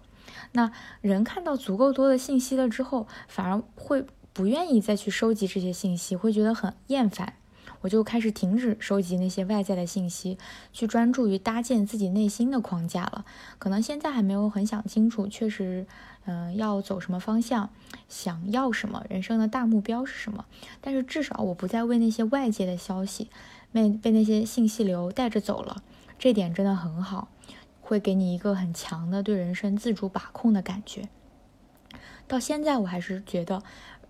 那人看到足够多的信息了之后，反而会不愿意再去收集这些信息，会觉得很厌烦。我就开始停止收集那些外在的信息，去专注于搭建自己内心的框架了。可能现在还没有很想清楚，确实，嗯，要走什么方向，想要什么，人生的大目标是什么。但是至少我不再为那些外界的消息，被被那些信息流带着走了。这点真的很好，会给你一个很强的对人生自主把控的感觉。到现在我还是觉得。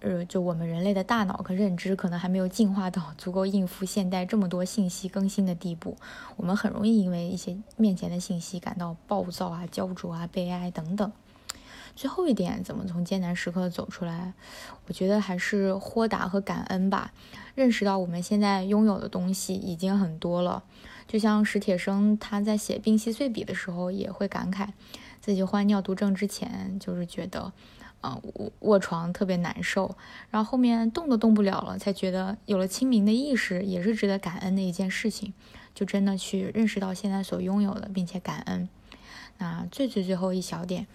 呃，就我们人类的大脑和认知可能还没有进化到足够应付现代这么多信息更新的地步，我们很容易因为一些面前的信息感到暴躁啊、焦灼啊、悲哀等等。最后一点，怎么从艰难时刻走出来？我觉得还是豁达和感恩吧。认识到我们现在拥有的东西已经很多了，就像史铁生他在写《病隙碎笔》的时候也会感慨，自己患尿毒症之前就是觉得。啊，卧卧床特别难受，然后后面动都动不了了，才觉得有了清明的意识，也是值得感恩的一件事情。就真的去认识到现在所拥有的，并且感恩。那最最最后一小点，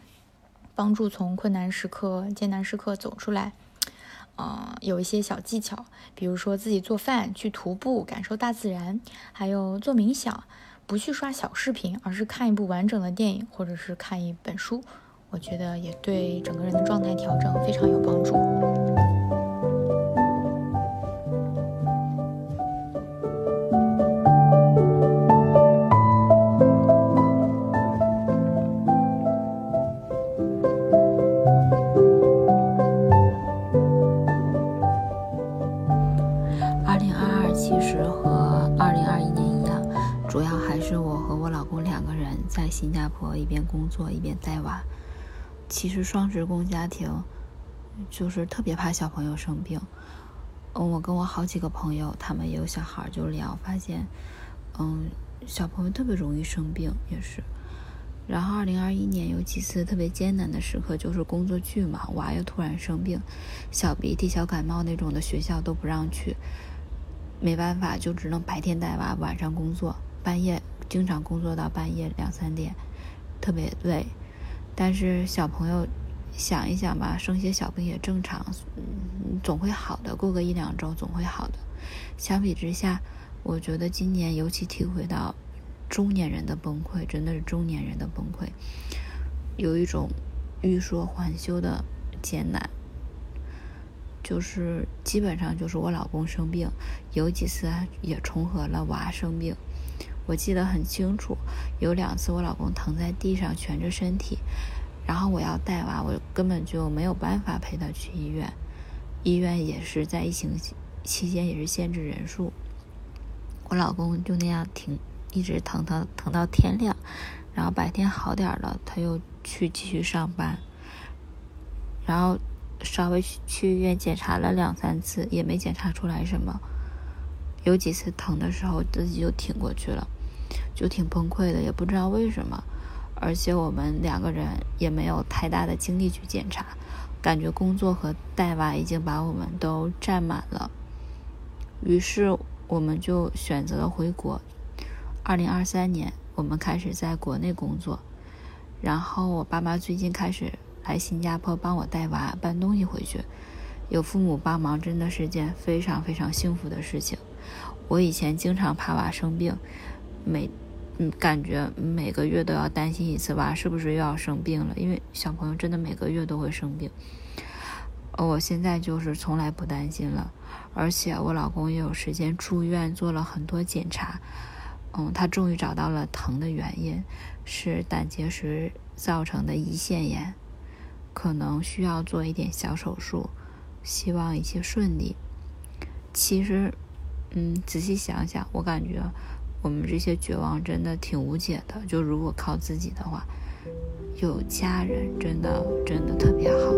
帮助从困难时刻、艰难时刻走出来。呃，有一些小技巧，比如说自己做饭、去徒步、感受大自然，还有做冥想，不去刷小视频，而是看一部完整的电影，或者是看一本书。我觉得也对整个人的状态调整非常有帮助。在新加坡一边工作一边带娃。其实双职工家庭就是特别怕小朋友生病。嗯，我跟我好几个朋友，他们也有小孩，就聊发现，嗯，小朋友特别容易生病，也是。然后，二零二一年有几次特别艰难的时刻，就是工作巨忙，娃又突然生病，小鼻涕、小感冒那种的，学校都不让去，没办法，就只能白天带娃，晚上工作，半夜经常工作到半夜两三点，特别累。但是小朋友想一想吧，生些小病也正常，嗯，总会好的，过个一两周总会好的。相比之下，我觉得今年尤其体会到。中年人的崩溃，真的是中年人的崩溃，有一种欲说还休的艰难，就是基本上就是我老公生病，有几次也重合了娃生病，我记得很清楚，有两次我老公疼在地上蜷着身体，然后我要带娃，我根本就没有办法陪他去医院，医院也是在疫情期间也是限制人数，我老公就那样挺。一直疼疼疼到天亮，然后白天好点了，他又去继续上班，然后稍微去医院检查了两三次，也没检查出来什么。有几次疼的时候，自己就挺过去了，就挺崩溃的，也不知道为什么。而且我们两个人也没有太大的精力去检查，感觉工作和带娃已经把我们都占满了。于是我们就选择了回国。二零二三年，我们开始在国内工作，然后我爸妈最近开始来新加坡帮我带娃、搬东西回去。有父母帮忙，真的是件非常非常幸福的事情。我以前经常怕娃生病，每嗯感觉每个月都要担心一次娃是不是又要生病了，因为小朋友真的每个月都会生病。我现在就是从来不担心了，而且我老公也有时间住院做了很多检查。嗯，他终于找到了疼的原因，是胆结石造成的胰腺炎，可能需要做一点小手术，希望一切顺利。其实，嗯，仔细想想，我感觉我们这些绝望真的挺无解的。就如果靠自己的话，有家人真的真的特别好。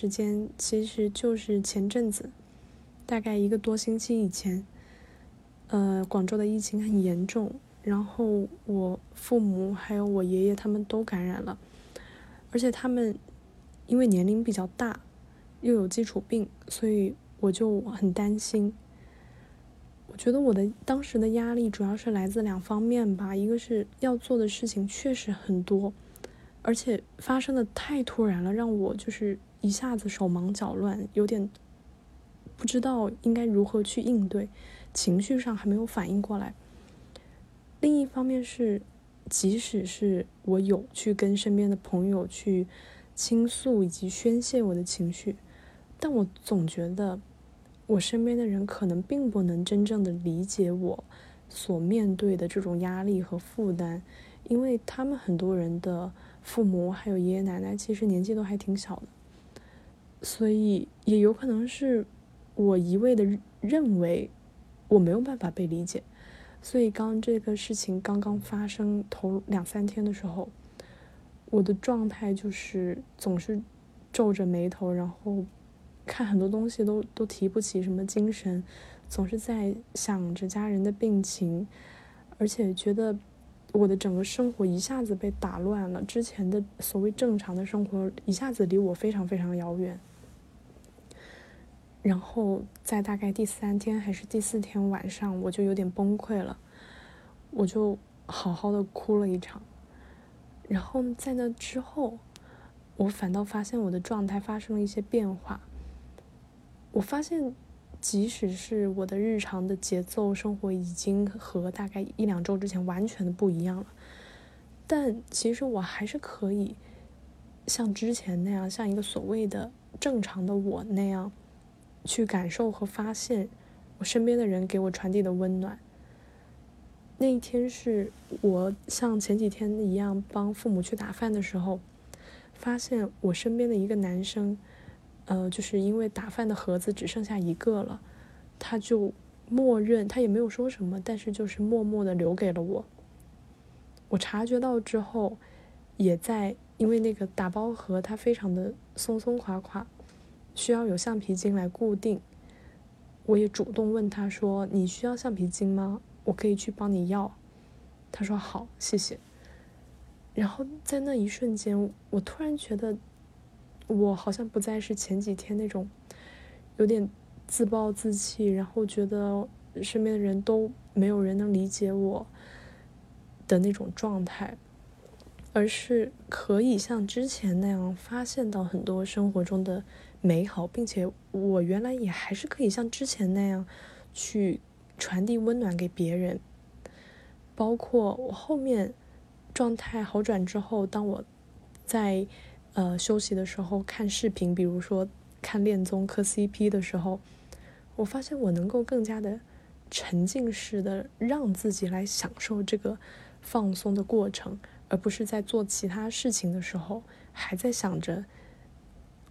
时间其实就是前阵子，大概一个多星期以前，呃，广州的疫情很严重，然后我父母还有我爷爷他们都感染了，而且他们因为年龄比较大，又有基础病，所以我就很担心。我觉得我的当时的压力主要是来自两方面吧，一个是要做的事情确实很多，而且发生的太突然了，让我就是。一下子手忙脚乱，有点不知道应该如何去应对，情绪上还没有反应过来。另一方面是，即使是我有去跟身边的朋友去倾诉以及宣泄我的情绪，但我总觉得我身边的人可能并不能真正的理解我所面对的这种压力和负担，因为他们很多人的父母还有爷爷奶奶其实年纪都还挺小的。所以也有可能是我一味的认为我没有办法被理解，所以刚这个事情刚刚发生头两三天的时候，我的状态就是总是皱着眉头，然后看很多东西都都提不起什么精神，总是在想着家人的病情，而且觉得我的整个生活一下子被打乱了，之前的所谓正常的生活一下子离我非常非常遥远。然后在大概第三天还是第四天晚上，我就有点崩溃了，我就好好的哭了一场。然后在那之后，我反倒发现我的状态发生了一些变化。我发现，即使是我的日常的节奏生活已经和大概一两周之前完全的不一样了，但其实我还是可以像之前那样，像一个所谓的正常的我那样。去感受和发现我身边的人给我传递的温暖。那一天是我像前几天一样帮父母去打饭的时候，发现我身边的一个男生，呃，就是因为打饭的盒子只剩下一个了，他就默认他也没有说什么，但是就是默默的留给了我。我察觉到之后，也在因为那个打包盒它非常的松松垮垮，需要有橡皮筋来固定，我也主动问他说：“你需要橡皮筋吗？”我可以去帮你要，他说好，谢谢。然后在那一瞬间，我突然觉得，我好像不再是前几天那种有点自暴自弃，然后觉得身边的人都没有人能理解我的那种状态，而是可以像之前那样发现到很多生活中的美好，并且我原来也还是可以像之前那样去。传递温暖给别人，包括我后面状态好转之后，当我在呃休息的时候看视频，比如说看恋综磕 CP 的时候，我发现我能够更加的沉浸式的让自己来享受这个放松的过程，而不是在做其他事情的时候还在想着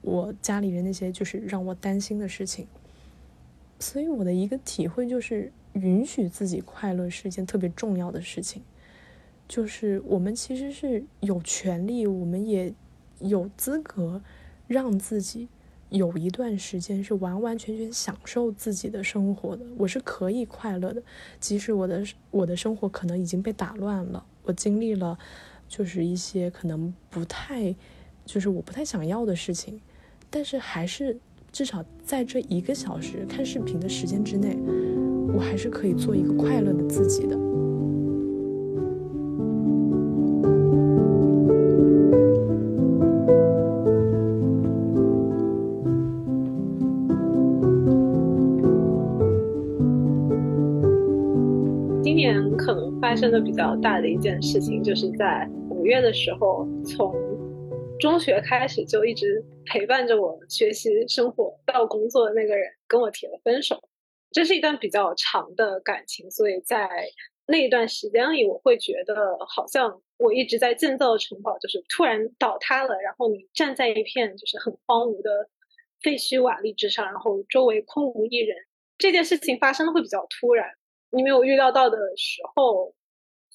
我家里人那些就是让我担心的事情。所以我的一个体会就是。允许自己快乐是一件特别重要的事情，就是我们其实是有权利，我们也有资格让自己有一段时间是完完全全享受自己的生活的。我是可以快乐的，即使我的我的生活可能已经被打乱了，我经历了就是一些可能不太就是我不太想要的事情，但是还是至少在这一个小时看视频的时间之内。我还是可以做一个快乐的自己的。今年可能发生的比较大的一件事情，就是在五月的时候，从中学开始就一直陪伴着我学习、生活到工作的那个人跟我提了分手。这是一段比较长的感情，所以在那一段时间里，我会觉得好像我一直在建造的城堡就是突然倒塌了，然后你站在一片就是很荒芜的废墟瓦砾之上，然后周围空无一人。这件事情发生的会比较突然，你没有预料到的时候，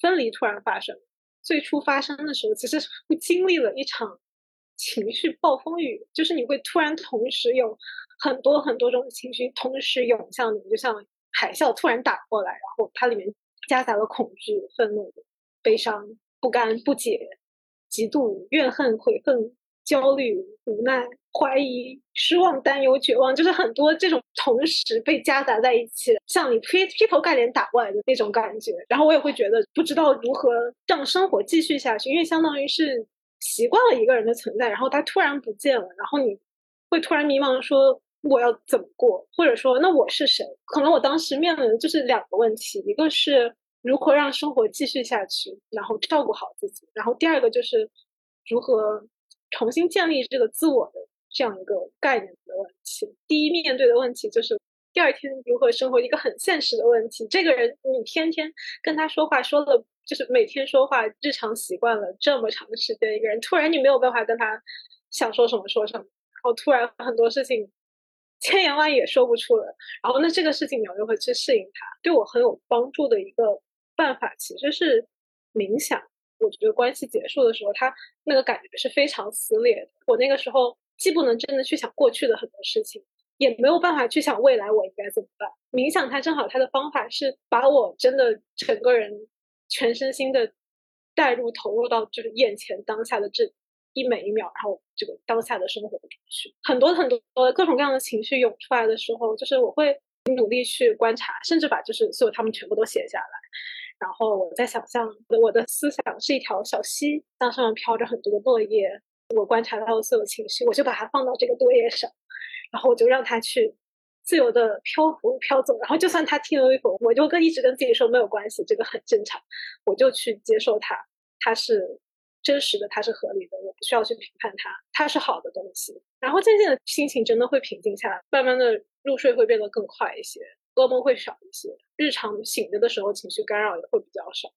分离突然发生。最初发生的时候，其实经历了一场情绪暴风雨，就是你会突然同时有。很多很多种情绪同时涌向你，就像海啸突然打过来，然后它里面夹杂了恐惧、愤怒、悲伤、不甘、不解、嫉妒、怨恨、悔恨、焦虑、无奈、怀疑、失望、担忧、绝望，就是很多这种同时被夹杂在一起，像你劈劈头盖脸打过来的那种感觉。然后我也会觉得不知道如何让生活继续下去，因为相当于是习惯了一个人的存在，然后他突然不见了，然后你会突然迷茫说。我要怎么过，或者说，那我是谁？可能我当时面临的就是两个问题，一个是如何让生活继续下去，然后照顾好自己；然后第二个就是如何重新建立这个自我的这样一个概念的问题。第一面对的问题就是第二天如何生活，一个很现实的问题。这个人你天天跟他说话，说了就是每天说话，日常习惯了这么长的时间，一个人突然你没有办法跟他想说什么说什么，然后突然很多事情。千言万语也说不出了，然后那这个事情你要如何去适应它？对我很有帮助的一个办法其实是冥想。我觉得关系结束的时候，他那个感觉是非常撕裂的。我那个时候既不能真的去想过去的很多事情，也没有办法去想未来我应该怎么办。冥想它正好它的方法是把我真的整个人全身心的带入投入到就是眼前当下的这。一每一秒，然后这个当下的生活中去，很多很多各种各样的情绪涌出来的时候，就是我会努力去观察，甚至把就是所有他们全部都写下来，然后我在想象我的思想是一条小溪，当上面飘着很多的落叶，我观察到的所有情绪，我就把它放到这个落叶上，然后我就让它去自由的漂浮飘走，然后就算他听了一会，我就跟一直跟自己说没有关系，这个很正常，我就去接受它，它是。真实的，它是合理的，我不需要去评判它，它是好的东西。然后渐渐的心情真的会平静下来，慢慢的入睡会变得更快一些，噩梦会少一些，日常醒着的时候情绪干扰也会比较少。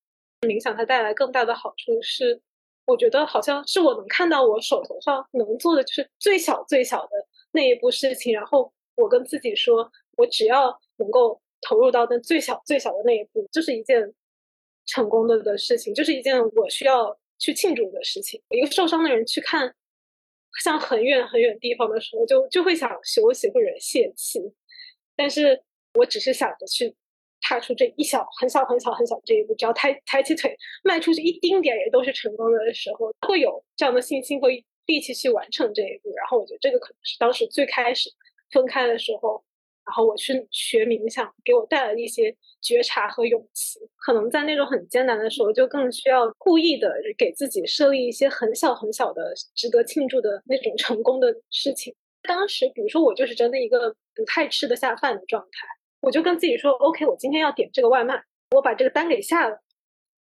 冥想它带来更大的好处是，我觉得好像是我能看到我手头上能做的就是最小最小的那一步事情，然后我跟自己说，我只要能够投入到那最小最小的那一步，就是一件成功的的事情，就是一件我需要去庆祝的事情。一个受伤的人去看像很远很远地方的时候，就就会想休息或者泄气，但是我只是想着去。踏出这一小很小很小很小这一步，只要抬抬起腿迈出去一丁点，也都是成功的时候，会有这样的信心和力气去完成这一步。然后我觉得这个可能是当时最开始分开的时候，然后我去学冥想，给我带来一些觉察和勇气。可能在那种很艰难的时候，就更需要故意的给自己设立一些很小很小的值得庆祝的那种成功的事情。当时，比如说我就是真的一个不太吃得下饭的状态。我就跟自己说，OK，我今天要点这个外卖，我把这个单给下了，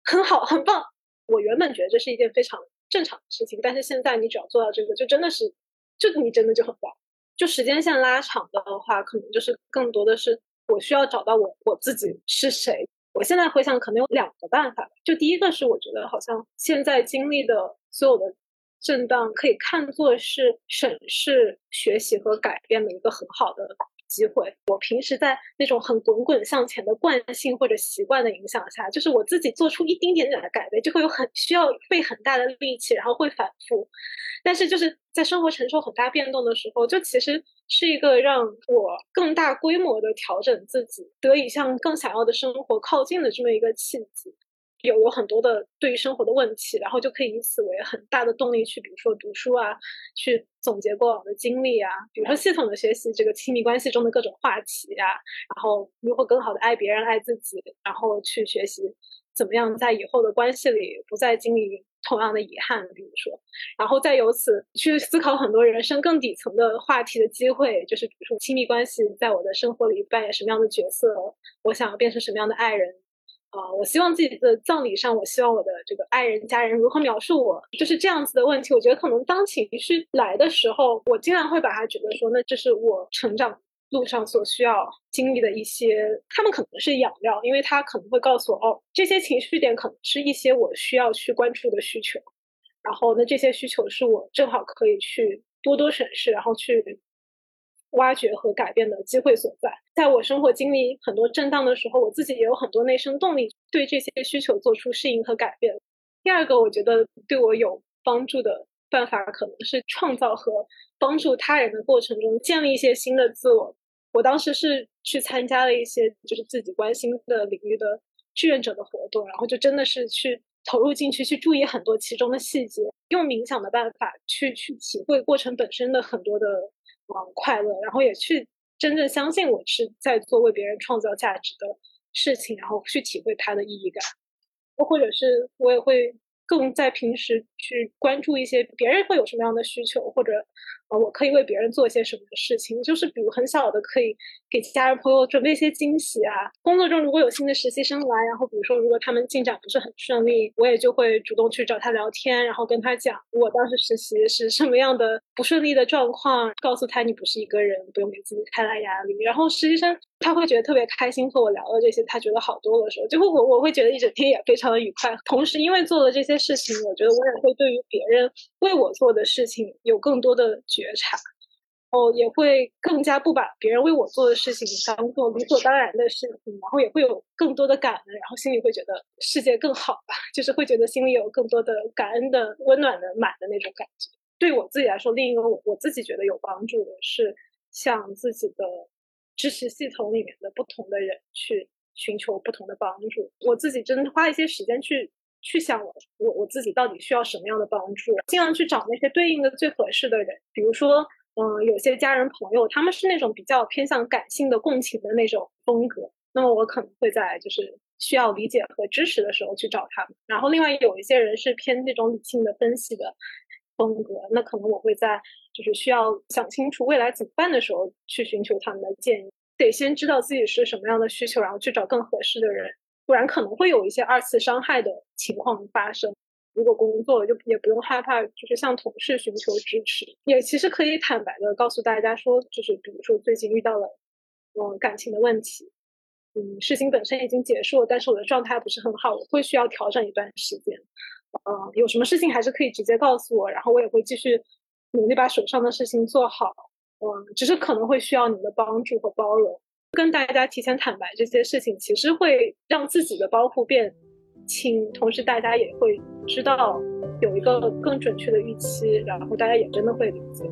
很好，很棒。我原本觉得这是一件非常正常的事情，但是现在你只要做到这个，就真的是，就你真的就很棒。就时间线拉长的话，可能就是更多的是我需要找到我我自己是谁。我现在回想，可能有两个办法。就第一个是，我觉得好像现在经历的所有的震荡，可以看作是审视、学习和改变的一个很好的。机会，我平时在那种很滚滚向前的惯性或者习惯的影响下，就是我自己做出一丁点点的改变，就会有很需要费很大的力气，然后会反复。但是就是在生活承受很大变动的时候，就其实是一个让我更大规模的调整自己，得以向更想要的生活靠近的这么一个契机。有有很多的对于生活的问题，然后就可以以此为很大的动力去，比如说读书啊，去总结过往的经历啊，比如说系统的学习这个亲密关系中的各种话题啊，然后如何更好的爱别人、爱自己，然后去学习怎么样在以后的关系里不再经历同样的遗憾，比如说，然后再由此去思考很多人生更底层的话题的机会，就是比如说亲密关系在我的生活里扮演什么样的角色，我想要变成什么样的爱人。啊，我希望自己的葬礼上，我希望我的这个爱人、家人如何描述我，就是这样子的问题。我觉得可能当情绪来的时候，我经常会把它觉得说，那这是我成长路上所需要经历的一些，他们可能是养料，因为他可能会告诉我，哦，这些情绪点可能是一些我需要去关注的需求，然后那这些需求是我正好可以去多多审视，然后去。挖掘和改变的机会所在，在我生活经历很多震荡的时候，我自己也有很多内生动力，对这些需求做出适应和改变。第二个，我觉得对我有帮助的办法，可能是创造和帮助他人的过程中建立一些新的自我。我当时是去参加了一些就是自己关心的领域的志愿者的活动，然后就真的是去投入进去，去注意很多其中的细节，用冥想的办法去去体会过程本身的很多的。嗯，快乐，然后也去真正相信我是在做为别人创造价值的事情，然后去体会它的意义感，或者是我也会更在平时去关注一些别人会有什么样的需求，或者。呃，我可以为别人做一些什么事情，就是比如很小的，可以给家人朋友准备一些惊喜啊。工作中如果有新的实习生来，然后比如说如果他们进展不是很顺利，我也就会主动去找他聊天，然后跟他讲我当时实习是什么样的不顺利的状况，告诉他你不是一个人，不用给自己太大压力。然后实习生他会觉得特别开心，和我聊了这些，他觉得好多的时候，就会我我会觉得一整天也非常的愉快。同时，因为做了这些事情，我觉得我也会对于别人为我做的事情有更多的。觉察，哦，也会更加不把别人为我做的事情当做理所当然的事情，然后也会有更多的感恩，然后心里会觉得世界更好吧，就是会觉得心里有更多的感恩的、温暖的、满的那种感觉。对我自己来说，另一个我我自己觉得有帮助的是，向自己的支持系统里面的不同的人去寻求不同的帮助。我自己真的花一些时间去。去想我我我自己到底需要什么样的帮助，尽量去找那些对应的最合适的人。比如说，嗯，有些家人朋友他们是那种比较偏向感性的共情的那种风格，那么我可能会在就是需要理解和支持的时候去找他们。然后另外有一些人是偏那种理性的分析的风格，那可能我会在就是需要想清楚未来怎么办的时候去寻求他们的建议。得先知道自己是什么样的需求，然后去找更合适的人。不然可能会有一些二次伤害的情况发生。如果工作了，就也不用害怕，就是向同事寻求支持，也其实可以坦白的告诉大家说，就是比如说最近遇到了嗯感情的问题，嗯，事情本身已经结束了，但是我的状态不是很好，我会需要调整一段时间。呃，有什么事情还是可以直接告诉我，然后我也会继续努力把手上的事情做好。嗯，只是可能会需要你的帮助和包容。跟大家提前坦白这些事情，其实会让自己的包袱变请，同时大家也会知道有一个更准确的预期，然后大家也真的会理解。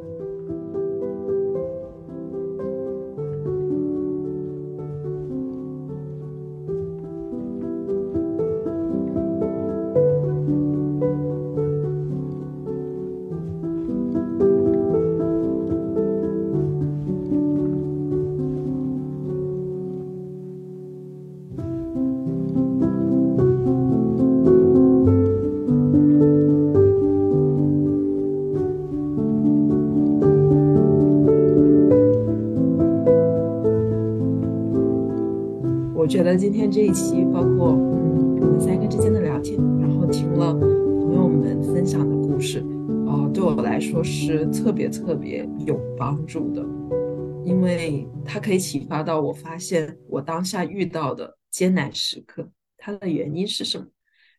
这一期，包括嗯我们三个之间的聊天，然后听了朋友们分享的故事，啊、对我来说是特别特别有帮助的，因为它可以启发到我，发现我当下遇到的艰难时刻，它的原因是什么，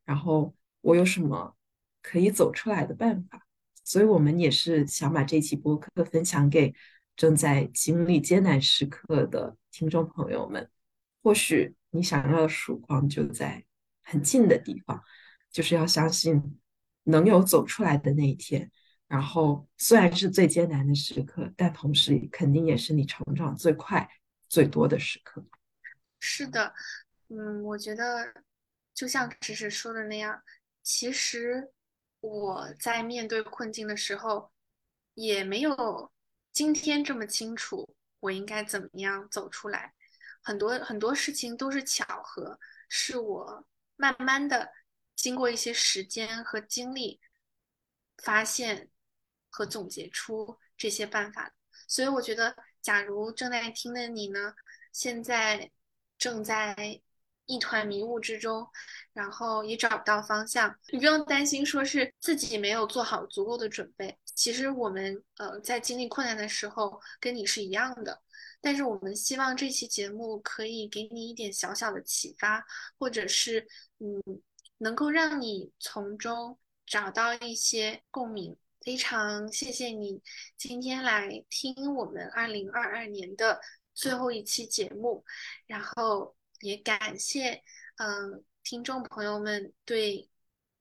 然后我有什么可以走出来的办法。所以，我们也是想把这期播客分享给正在经历艰难时刻的听众朋友们。或许你想要的曙光就在很近的地方，就是要相信能有走出来的那一天。然后虽然是最艰难的时刻，但同时肯定也是你成长最快、最多的时刻。是的，嗯，我觉得就像芷芷说的那样，其实我在面对困境的时候，也没有今天这么清楚我应该怎么样走出来。很多很多事情都是巧合，是我慢慢的经过一些时间和经历，发现和总结出这些办法。所以我觉得，假如正在听的你呢，现在正在一团迷雾之中，然后也找不到方向，你不用担心说是自己没有做好足够的准备。其实我们呃在经历困难的时候，跟你是一样的。但是我们希望这期节目可以给你一点小小的启发，或者是嗯，能够让你从中找到一些共鸣。非常谢谢你今天来听我们二零二二年的最后一期节目，然后也感谢嗯听众朋友们对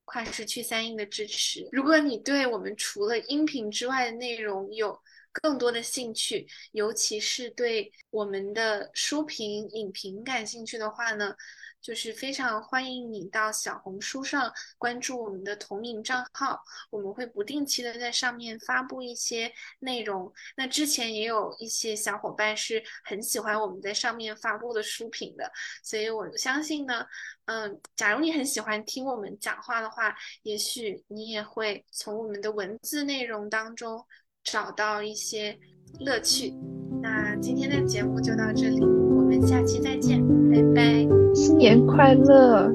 跨时区三英的支持。如果你对我们除了音频之外的内容有更多的兴趣，尤其是对我们的书评、影评感兴趣的话呢，就是非常欢迎你到小红书上关注我们的同名账号，我们会不定期的在上面发布一些内容。那之前也有一些小伙伴是很喜欢我们在上面发布的书评的，所以我相信呢，嗯，假如你很喜欢听我们讲话的话，也许你也会从我们的文字内容当中。找到一些乐趣。那今天的节目就到这里，我们下期再见，拜拜，新年快乐。